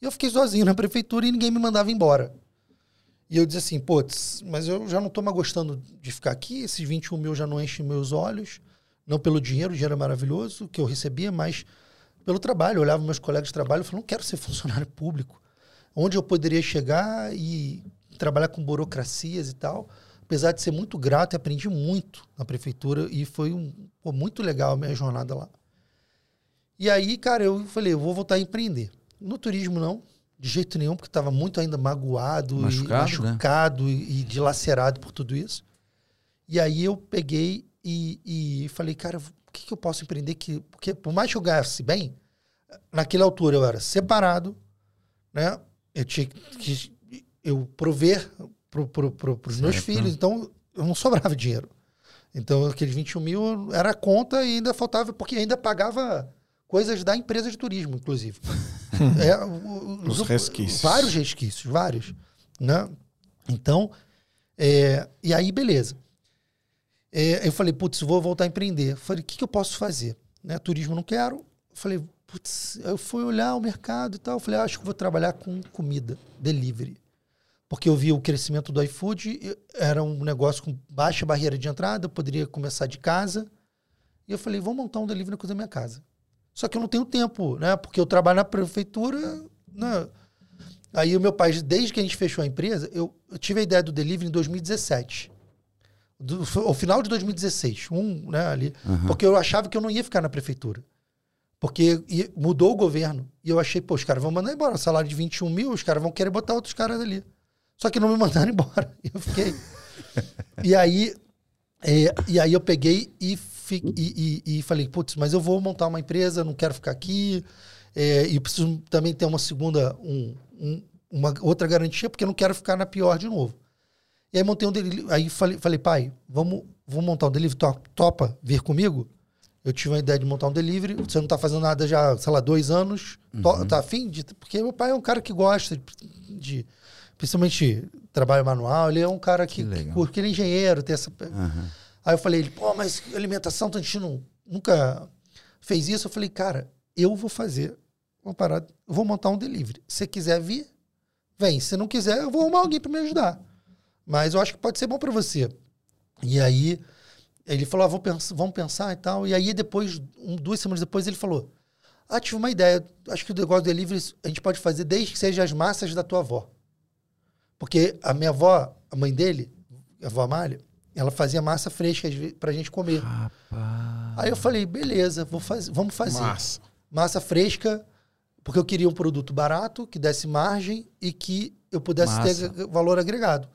S3: E eu fiquei sozinho na prefeitura e ninguém me mandava embora. E eu disse assim, putz, mas eu já não tô mais gostando de ficar aqui, esses 21 mil já não enchem meus olhos, não pelo dinheiro, o dinheiro é maravilhoso que eu recebia, mas pelo trabalho. Eu olhava meus colegas de trabalho e falava, não quero ser funcionário público. Onde eu poderia chegar e trabalhar com burocracias e tal. Apesar de ser muito grato, e aprendi muito na prefeitura e foi um, pô, muito legal a minha jornada lá. E aí, cara, eu falei, eu vou voltar a empreender. No turismo, não, de jeito nenhum, porque estava muito ainda magoado,
S1: Machucado,
S3: e,
S1: né?
S3: machucado e, e dilacerado por tudo isso. E aí eu peguei e, e falei, cara, o que, que eu posso empreender? Que, porque por mais que eu ganhasse bem, naquela altura eu era separado, né? Eu tinha que eu prover pro, pro, pro, pros meus filhos. Então, eu não sobrava dinheiro. Então, aqueles 21 mil era a conta e ainda faltava, porque ainda pagava coisas da empresa de turismo, inclusive. É, o- o-
S2: Os resquícios.
S3: Vários resquícios, vários. Né? Então, é, e aí, beleza. É, eu falei, putz, vou voltar a empreender. Falei, o que, que eu posso fazer? Né? Turismo não quero. Falei, putz, eu fui olhar o mercado e tal. Falei, ah, acho que vou trabalhar com comida, delivery. Porque eu vi o crescimento do iFood, era um negócio com baixa barreira de entrada, eu poderia começar de casa. E eu falei, vou montar um delivery coisa da minha casa. Só que eu não tenho tempo, né? Porque eu trabalho na prefeitura. Né? Aí o meu pai, desde que a gente fechou a empresa, eu, eu tive a ideia do delivery em 2017. Do, ao final de 2016, um, né, ali. Porque eu achava que eu não ia ficar na prefeitura. Porque ia- mudou o governo. E eu achei, pô, os caras vão mandar embora. Salário de 21 mil, os caras vão querer botar outros caras ali. Só que não me mandaram embora. Eu fiquei. e aí, é, e aí eu peguei e, fi- e, e- e falei, putz, mas eu vou montar uma empresa, não quero ficar aqui. é, e preciso também ter uma segunda, um- um- uma outra garantia, porque eu não quero ficar na pior de novo. E aí montei um delivery. Aí falei, falei pai, vamos, vamos montar um delivery, To- topa vir comigo? Eu tive a ideia de montar um delivery. Você não tá fazendo nada já, sei lá, dois anos. To- Tá afim? De, porque meu pai é um cara que gosta de, de- principalmente trabalho manual. Ele é um cara que,
S1: Que
S3: que
S1: legal.
S3: curte, que ele é engenheiro, tem essa.
S1: Aham.
S3: Aí eu falei, pô, mas alimentação, a gente não, nunca fez isso. Eu falei, cara, eu vou fazer uma parada, vou montar um delivery. Se quiser vir, vem. Se não quiser, eu vou arrumar alguém para me ajudar. Mas eu acho que pode ser bom para você. E aí ele falou, ah, vou pens- vamos pensar e tal. E aí depois, um, duas semanas depois, ele falou, ah, tive uma ideia. Acho que o negócio do delivery a gente pode fazer desde que seja as massas da tua avó. Porque a minha avó, a mãe dele, a avó Amália, ela fazia massa fresca pra gente comer.
S1: Rapaz.
S3: Aí eu falei, beleza, vou faz... vamos fazer.
S2: Massa.
S3: Massa fresca, porque eu queria um produto barato, que desse margem e que eu pudesse
S1: Massa.
S3: ter valor agregado.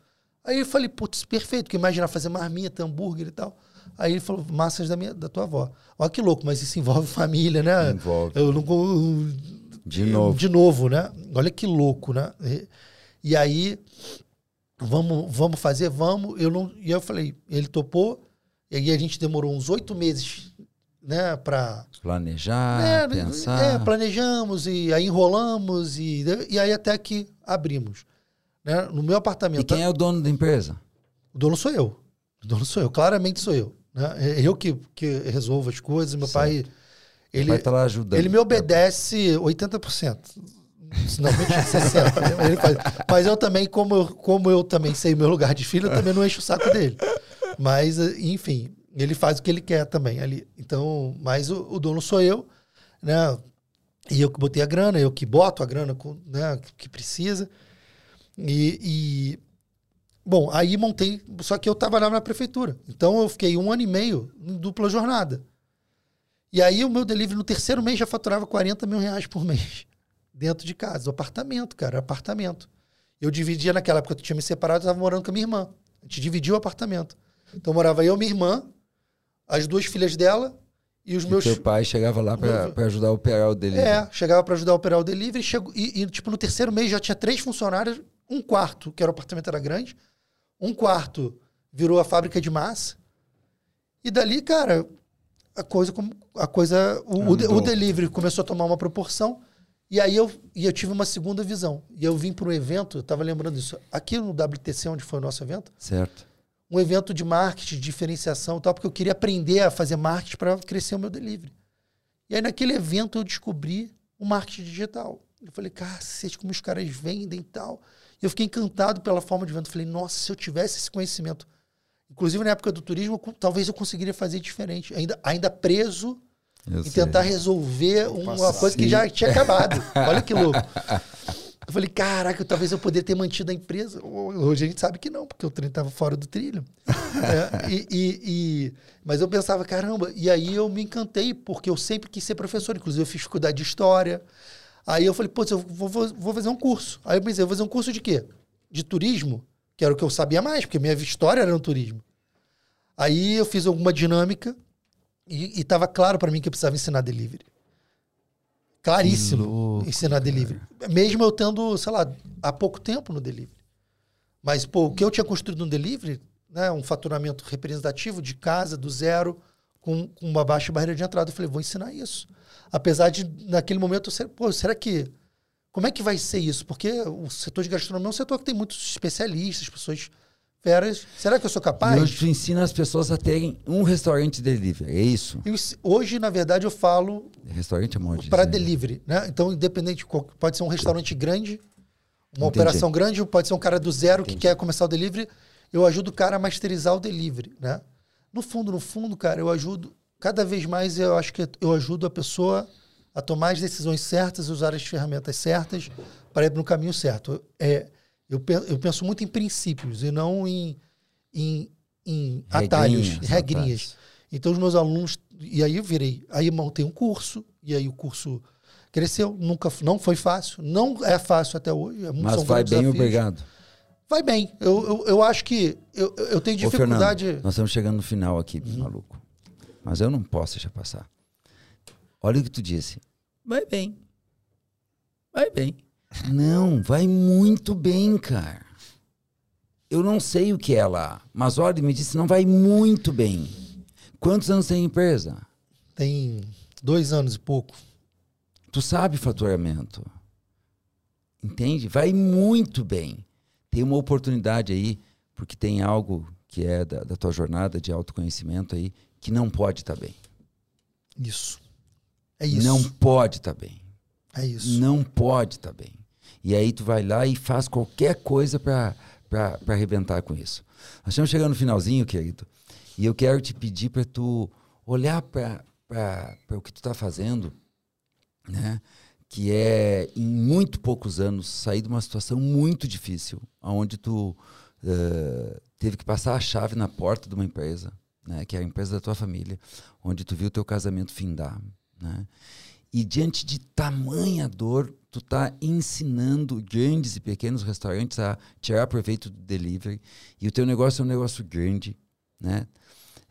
S3: Aí eu falei, putz, perfeito, porque imagina fazer marmita, hambúrguer e tal. Aí ele falou, massas da, minha, da tua avó. Olha que louco, mas isso envolve família, né?
S1: Envolve.
S3: Eu não.
S1: De novo.
S3: De novo, né? Olha que louco, né? E, e aí, vamos, vamos fazer, vamos. Eu não, e eu falei, ele topou, e aí a gente demorou uns oito meses, né, para
S1: Planejar,
S3: é,
S1: pensar.
S3: é, planejamos e aí enrolamos e, e aí até que abrimos. Né? No meu apartamento.
S1: E quem é o dono da empresa?
S3: O dono sou eu. O dono sou eu, claramente sou eu. Né? É Eu que, que resolvo as coisas. Meu pai. Ele,
S1: ajudando.
S3: ele me obedece 80%. Não, mentira, 60%. Ele faz- Mas eu também, como eu, como eu também sei meu lugar de filho, eu também não encho o saco dele. Mas, enfim, ele faz o que ele quer também ali. Então, mas o, o dono sou eu, né? E eu que botei a grana, eu que boto a grana com, né, que precisa. E, e, bom, aí montei, só que eu trabalhava na prefeitura. Então eu fiquei um ano e meio em dupla jornada. E aí o meu delivery no terceiro mês já faturava 40 mil reais por mês. Dentro de casa, apartamento, cara, apartamento. Eu dividia naquela época, eu tinha me separado, eu estava morando com a minha irmã. A gente dividia o apartamento. Então morava eu, minha irmã, as duas filhas dela e os
S1: E
S3: meus
S1: teu pai chegava lá pra,
S3: Meu-
S1: ajudar a operar o dele.
S3: é, chegava para ajudar a operar o delivery chegou, e, e, tipo, no terceiro mês já tinha três funcionários, um quarto, que era o apartamento era grande, um quarto virou a fábrica de massa. E dali, cara, a coisa, a coisa o, o, o delivery começou a tomar uma proporção. E aí eu, e eu tive uma segunda visão. E eu vim para um evento, eu estava lembrando disso, aqui no WTC, onde foi o nosso evento,
S1: Certo.
S3: um evento de marketing, de diferenciação e tal, porque eu queria aprender a fazer marketing para crescer o meu delivery. E aí naquele evento eu descobri o marketing digital. Eu falei, cacete, como os caras vendem e tal. E eu fiquei encantado pela forma de venda. Eu falei, nossa, se eu tivesse esse conhecimento, inclusive na época do turismo, talvez eu conseguiria fazer diferente. Ainda, ainda preso
S1: Eu
S3: e
S1: sei.
S3: tentar resolver uma
S2: Passar.
S3: coisa que
S1: Sim.
S3: já tinha acabado. Olha que louco. Eu falei, caraca, talvez eu poderia ter mantido a empresa. Hoje a gente sabe que não, porque o trem estava fora do trilho. É, e, e- e- mas eu pensava, caramba, e aí eu me encantei, porque eu sempre quis ser professor, inclusive eu fiz faculdade de história. Aí eu falei, putz, eu vou, vou- vou fazer um curso. Aí eu pensei, eu vou fazer um curso de quê? De turismo, que era o que eu sabia mais, porque minha história era no turismo. Aí eu fiz alguma dinâmica e estava claro para mim que eu precisava ensinar delivery. Claríssimo
S1: louco,
S3: ensinar delivery. Mesmo eu tendo, sei lá, há pouco tempo no delivery. Mas, pô, o que eu tinha construído no delivery, né, um faturamento representativo de casa, do zero, com, com uma baixa barreira de entrada. Eu falei, vou ensinar isso. Apesar de, naquele momento, eu, pô, será que. Como é que vai ser isso? Porque o setor de gastronomia é um setor que tem muitos especialistas, pessoas feras. Será que eu sou capaz?
S1: E hoje ensina as pessoas a terem um restaurante delivery, é isso?
S3: Eu, hoje, na verdade, eu falo.
S1: Restaurante é
S3: Para delivery, né? Então, independente, pode ser um restaurante grande, uma Entendi. operação grande, pode ser um cara do zero Entendi. que quer começar o delivery. Eu ajudo o cara a masterizar o delivery, né? No fundo, no fundo, cara, eu ajudo. Cada vez mais eu acho que eu ajudo a pessoa a tomar as decisões certas, usar as ferramentas certas para ir no caminho certo. É, eu, eu penso muito em princípios e não em, em, em atalhos, regrinhas. Então, os meus alunos. E aí eu virei. Aí eu montei um curso, e aí o curso cresceu. Nunca, não foi fácil. Não é fácil até hoje. É,
S1: Mas vai bem, desafios. obrigado.
S3: Vai bem. Eu, eu, eu acho que eu, eu tenho dificuldade.
S1: Ô, Fernando, nós estamos chegando no final aqui, uhum. maluco. Mas eu não posso deixar passar. Olha o que tu disse. Vai bem. Vai bem. Não, vai muito bem, cara. Eu não sei o que é lá, mas olha, me disse, não vai muito bem. Quantos anos tem a empresa?
S3: Tem dois anos e pouco.
S1: Tu sabe faturamento. Entende? Vai muito bem. Tem uma oportunidade aí, porque tem algo que é da, da tua jornada de autoconhecimento aí, que não pode estar tá bem.
S3: Isso. É isso.
S1: Não pode estar tá bem.
S3: É isso.
S1: Não pode estar tá bem. E aí tu vai lá e faz qualquer coisa para arrebentar com isso. Nós estamos chegando no finalzinho, querido. E eu quero te pedir para tu olhar para o que tu está fazendo, né? que é, em muito poucos anos, sair de uma situação muito difícil, onde tu uh, teve que passar a chave na porta de uma empresa, né? que é a empresa da tua família, onde tu viu o teu casamento findar. Né? E diante de tamanha dor, tu tá ensinando grandes e pequenos restaurantes a tirar proveito do delivery. E o teu negócio é um negócio grande, né?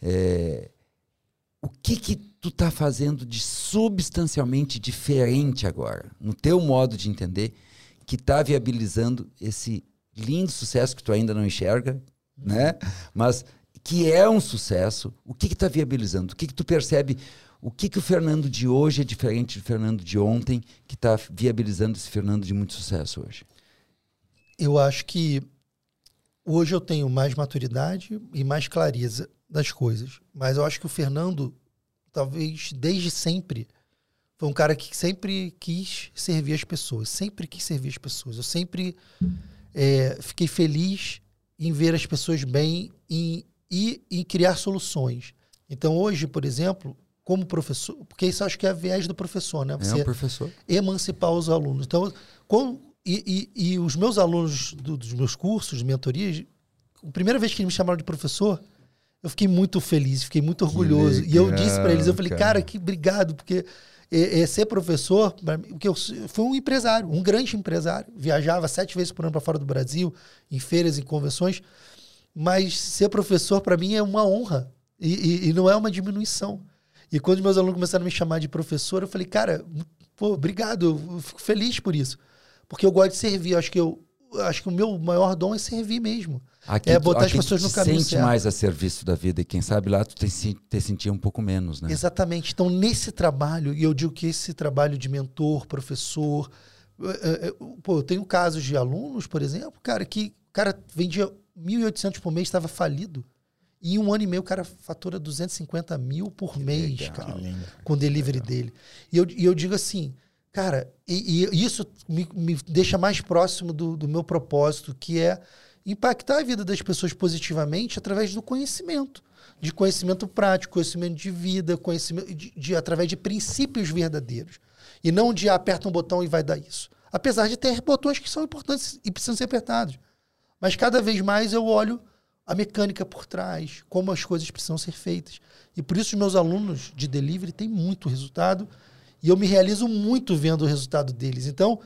S1: É, o que que tu tá fazendo de substancialmente diferente agora, no teu modo de entender, que tá viabilizando esse lindo sucesso que tu ainda não enxerga, né? Mas que é um sucesso. O que que tá viabilizando? O que que tu percebe o que, que o Fernando de hoje é diferente do Fernando de ontem, que está viabilizando esse Fernando de muito sucesso hoje?
S3: Eu acho que hoje eu tenho mais maturidade e mais clareza das coisas. Mas eu acho que o Fernando, talvez desde sempre, foi um cara que sempre quis servir as pessoas. Sempre quis servir as pessoas. Eu sempre é, fiquei feliz em ver as pessoas bem e em criar soluções. Então, hoje, por exemplo, como professor, porque isso acho que é a viés do professor, né?
S1: Você é um professor.
S3: emancipar os alunos. Então, com, e, e, e, os meus alunos do, dos meus cursos de mentoria, a primeira vez que eles me chamaram de professor, eu fiquei muito feliz, fiquei muito orgulhoso. Legal, e eu disse para eles, eu falei, cara, cara que obrigado, porque é, é ser professor, porque eu fui um empresário, um grande empresário, viajava sete vezes por ano para fora do Brasil, em feiras, em convenções, mas ser professor para mim é uma honra e, e, e não é uma diminuição. E quando meus alunos começaram a me chamar de professor, eu falei, cara, pô, obrigado, eu fico feliz por isso. Porque eu gosto de servir. Eu acho que eu acho que o meu maior dom é servir mesmo.
S1: Aqui,
S3: é
S1: botar as pessoas no caminho sente certo. mais a serviço da vida e quem sabe lá tu te, te sentia um pouco menos, né?
S3: Exatamente. Então nesse trabalho, e eu digo que esse trabalho de mentor, professor, é, é, pô, eu tenho casos de alunos, por exemplo, cara, que o cara vendia 1.800 por mês, estava falido. E em um ano e meio o cara fatura 250 mil por que mês, legal, cara, com o delivery dele. E eu, e eu digo assim, cara, e, e isso me, me, deixa mais próximo do, do meu propósito, que é impactar a vida das pessoas positivamente através do conhecimento. De conhecimento prático, conhecimento de vida, conhecimento de, de, através de princípios verdadeiros. E não de ah, aperta um botão e vai dar isso. Apesar de ter botões que são importantes e precisam ser apertados. Mas cada vez mais eu olho a mecânica por trás, como as coisas precisam ser feitas. E por isso os meus alunos de delivery têm muito resultado e eu me realizo muito vendo o resultado deles. Então,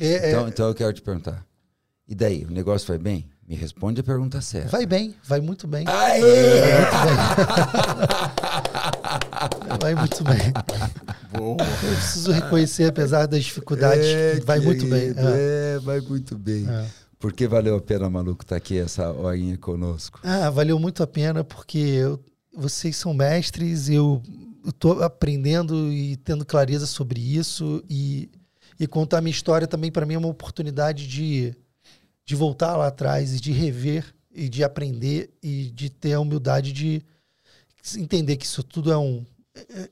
S1: é, então, é... então eu quero te perguntar. E daí, o negócio vai bem? Me responde a pergunta certa.
S3: Vai bem, vai muito bem.
S1: Aê!
S3: Vai muito bem. vai muito bem. Boa. Eu preciso reconhecer, apesar das dificuldades, é, vai muito bem.
S1: É. é. vai muito bem. É. Por que valeu a pena, maluco, estar tá aqui essa horinha conosco?
S3: Ah, valeu muito a pena porque eu, vocês são mestres, eu estou aprendendo e tendo clareza sobre isso e, e contar minha história também para mim é uma oportunidade de, de voltar lá atrás e de rever e de aprender e de ter a humildade de entender que isso tudo é um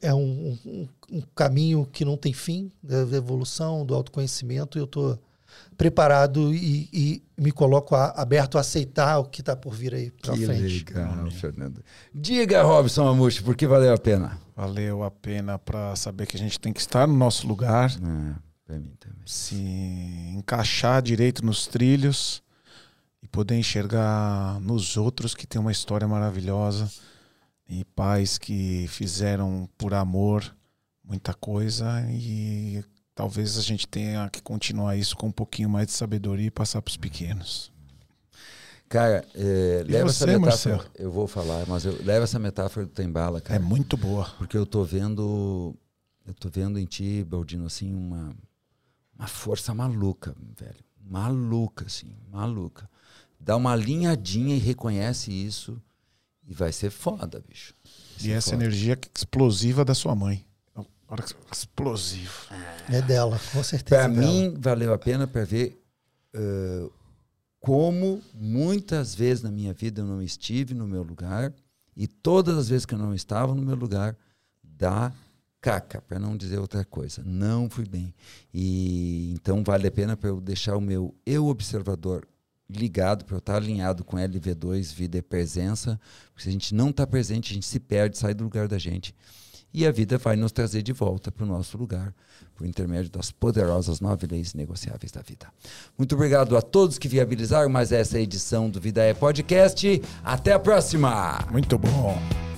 S3: é um, um, um caminho que não tem fim da evolução, do autoconhecimento. E eu estou preparado e, e, me coloco a, aberto a aceitar o que está por vir aí para frente.
S1: Legal, Fernando. Diga, Robson Amushi, por que valeu a pena?
S2: Valeu a pena para saber que a gente tem que estar no nosso lugar.
S1: É, para mim também.
S2: Se encaixar direito nos trilhos e poder enxergar nos outros que tem uma história maravilhosa e pais que fizeram por amor muita coisa e talvez a gente tenha que continuar isso com um pouquinho mais de sabedoria e passar para os pequenos.
S1: Cara, é, leva você, essa metáfora. Marcelo? Eu vou falar, mas eu leva essa metáfora do Tembala, cara.
S2: É muito boa.
S1: Porque eu tô vendo, eu tô vendo em ti, Baldino, assim uma uma força maluca, velho, maluca, assim, maluca. Dá uma alinhadinha e reconhece isso e vai ser foda, bicho.
S2: e essa foda. energia explosiva da sua mãe. Explosivo.
S3: É dela, com certeza.
S1: Para mim, valeu a pena para ver uh, como muitas vezes na minha vida eu não estive no meu lugar e todas as vezes que eu não estava no meu lugar, dá caca, para não dizer outra coisa. Não fui bem. E então vale a pena para eu deixar o meu eu observador ligado, para eu estar alinhado com LV2, vida e presença, porque se a gente não está presente, a gente se perde, sai do lugar da gente. E a vida vai nos trazer de volta para o nosso lugar, por intermédio das poderosas nove leis negociáveis da vida. Muito obrigado a todos que viabilizaram mais essa edição do Vida é Podcast. Até a próxima!
S2: Muito bom!